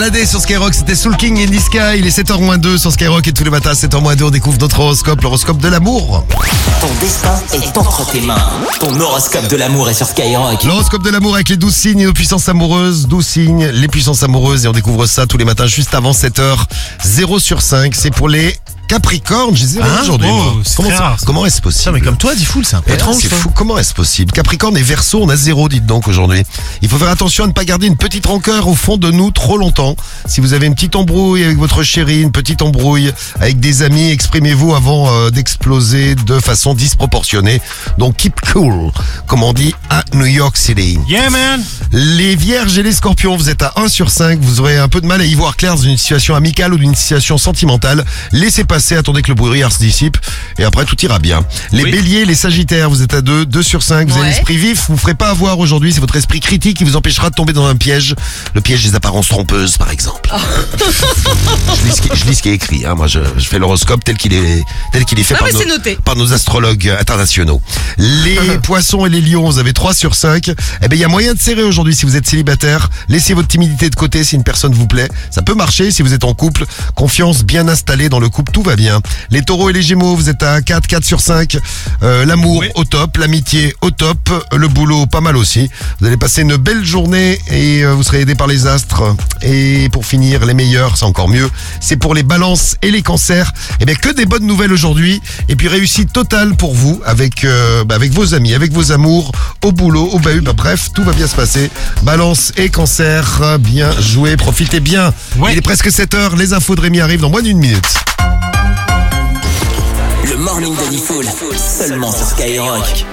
Baladé sur Skyrock, c'était Soul King in the Sky. Il est 7h-2 sur Skyrock et tous les matins à 7h-2 on découvre notre horoscope, l'horoscope de l'amour. Ton destin est entre tes mains. Ton horoscope de l'amour est sur Skyrock. L'horoscope de l'amour avec les 12 signes et nos puissances amoureuses. 12 signes, les puissances amoureuses et on découvre ça tous les matins juste avant 7h. 0 sur 5, c'est pour les Capricorne, j'ai zéro Hein aujourd'hui. Oh, moi. c'est comment très ça- rare, ça. comment est-ce possible mais comme toi, dis full, c'est un peu Eh, étrange. C'est toi. fou, comment est-ce possible? Capricorne et Verseau, on a zéro, dites donc aujourd'hui. Il faut faire attention à ne pas garder une petite rancœur au fond de nous trop longtemps. Si vous avez une petite embrouille avec votre chérie, une petite embrouille avec des amis, exprimez-vous avant euh, d'exploser de façon disproportionnée. Donc keep cool, comme on dit à New York City. Yeah, man. Les vierges et les scorpions, vous êtes à 1 sur 5, vous aurez un peu de mal à y voir clair dans une situation amicale ou d'une situation sentimentale. Laissez passer, attendez que le brouillard se dissipe et après tout ira bien. Les Oui. béliers, les sagittaires, vous êtes à 2, 2 sur 5, vous avez Ouais. l'esprit vif, vous ne ferez pas avoir aujourd'hui, c'est votre esprit critique qui vous empêchera de tomber dans un piège, le piège des apparences trompeuses par exemple. je, lis ce qui, je lis ce qui est écrit, hein. moi je, je fais l'horoscope tel qu'il est, tel qu'il est fait Ah, par, nos, c'est noté. par nos astrologues internationaux. Les poissons et les lions, vous avez 3 sur 5. Eh ben, il y a moyen de serrer aujourd'hui si vous êtes célibataire. Laissez votre timidité de côté si une personne vous plaît. Ça peut marcher si vous êtes en couple. Confiance bien installée dans le couple, tout va bien. Les taureaux et les gémeaux, vous êtes à 4, 4 sur 5. Euh, L'amour au top, l'amitié au top, le boulot pas mal aussi. Vous allez passer une belle journée et euh, vous serez aidé par les astres. Et pour finir, les meilleurs, c'est encore mieux. C'est pour les balances et les cancers. Eh bien, que des bonnes nouvelles aujourd'hui. Et puis réussite totale pour vous avec, euh, bah, avec vos amis, avec vos amours, au boulot, au bahut. Bah, bref, tout va bien se passer. Balance et cancer, bien joué. Profitez bien. Ouais. Il est presque 7 heures. Les infos de Rémi arrivent dans moins d'une minute. Le morning Diffoul, seulement sur Skyrock.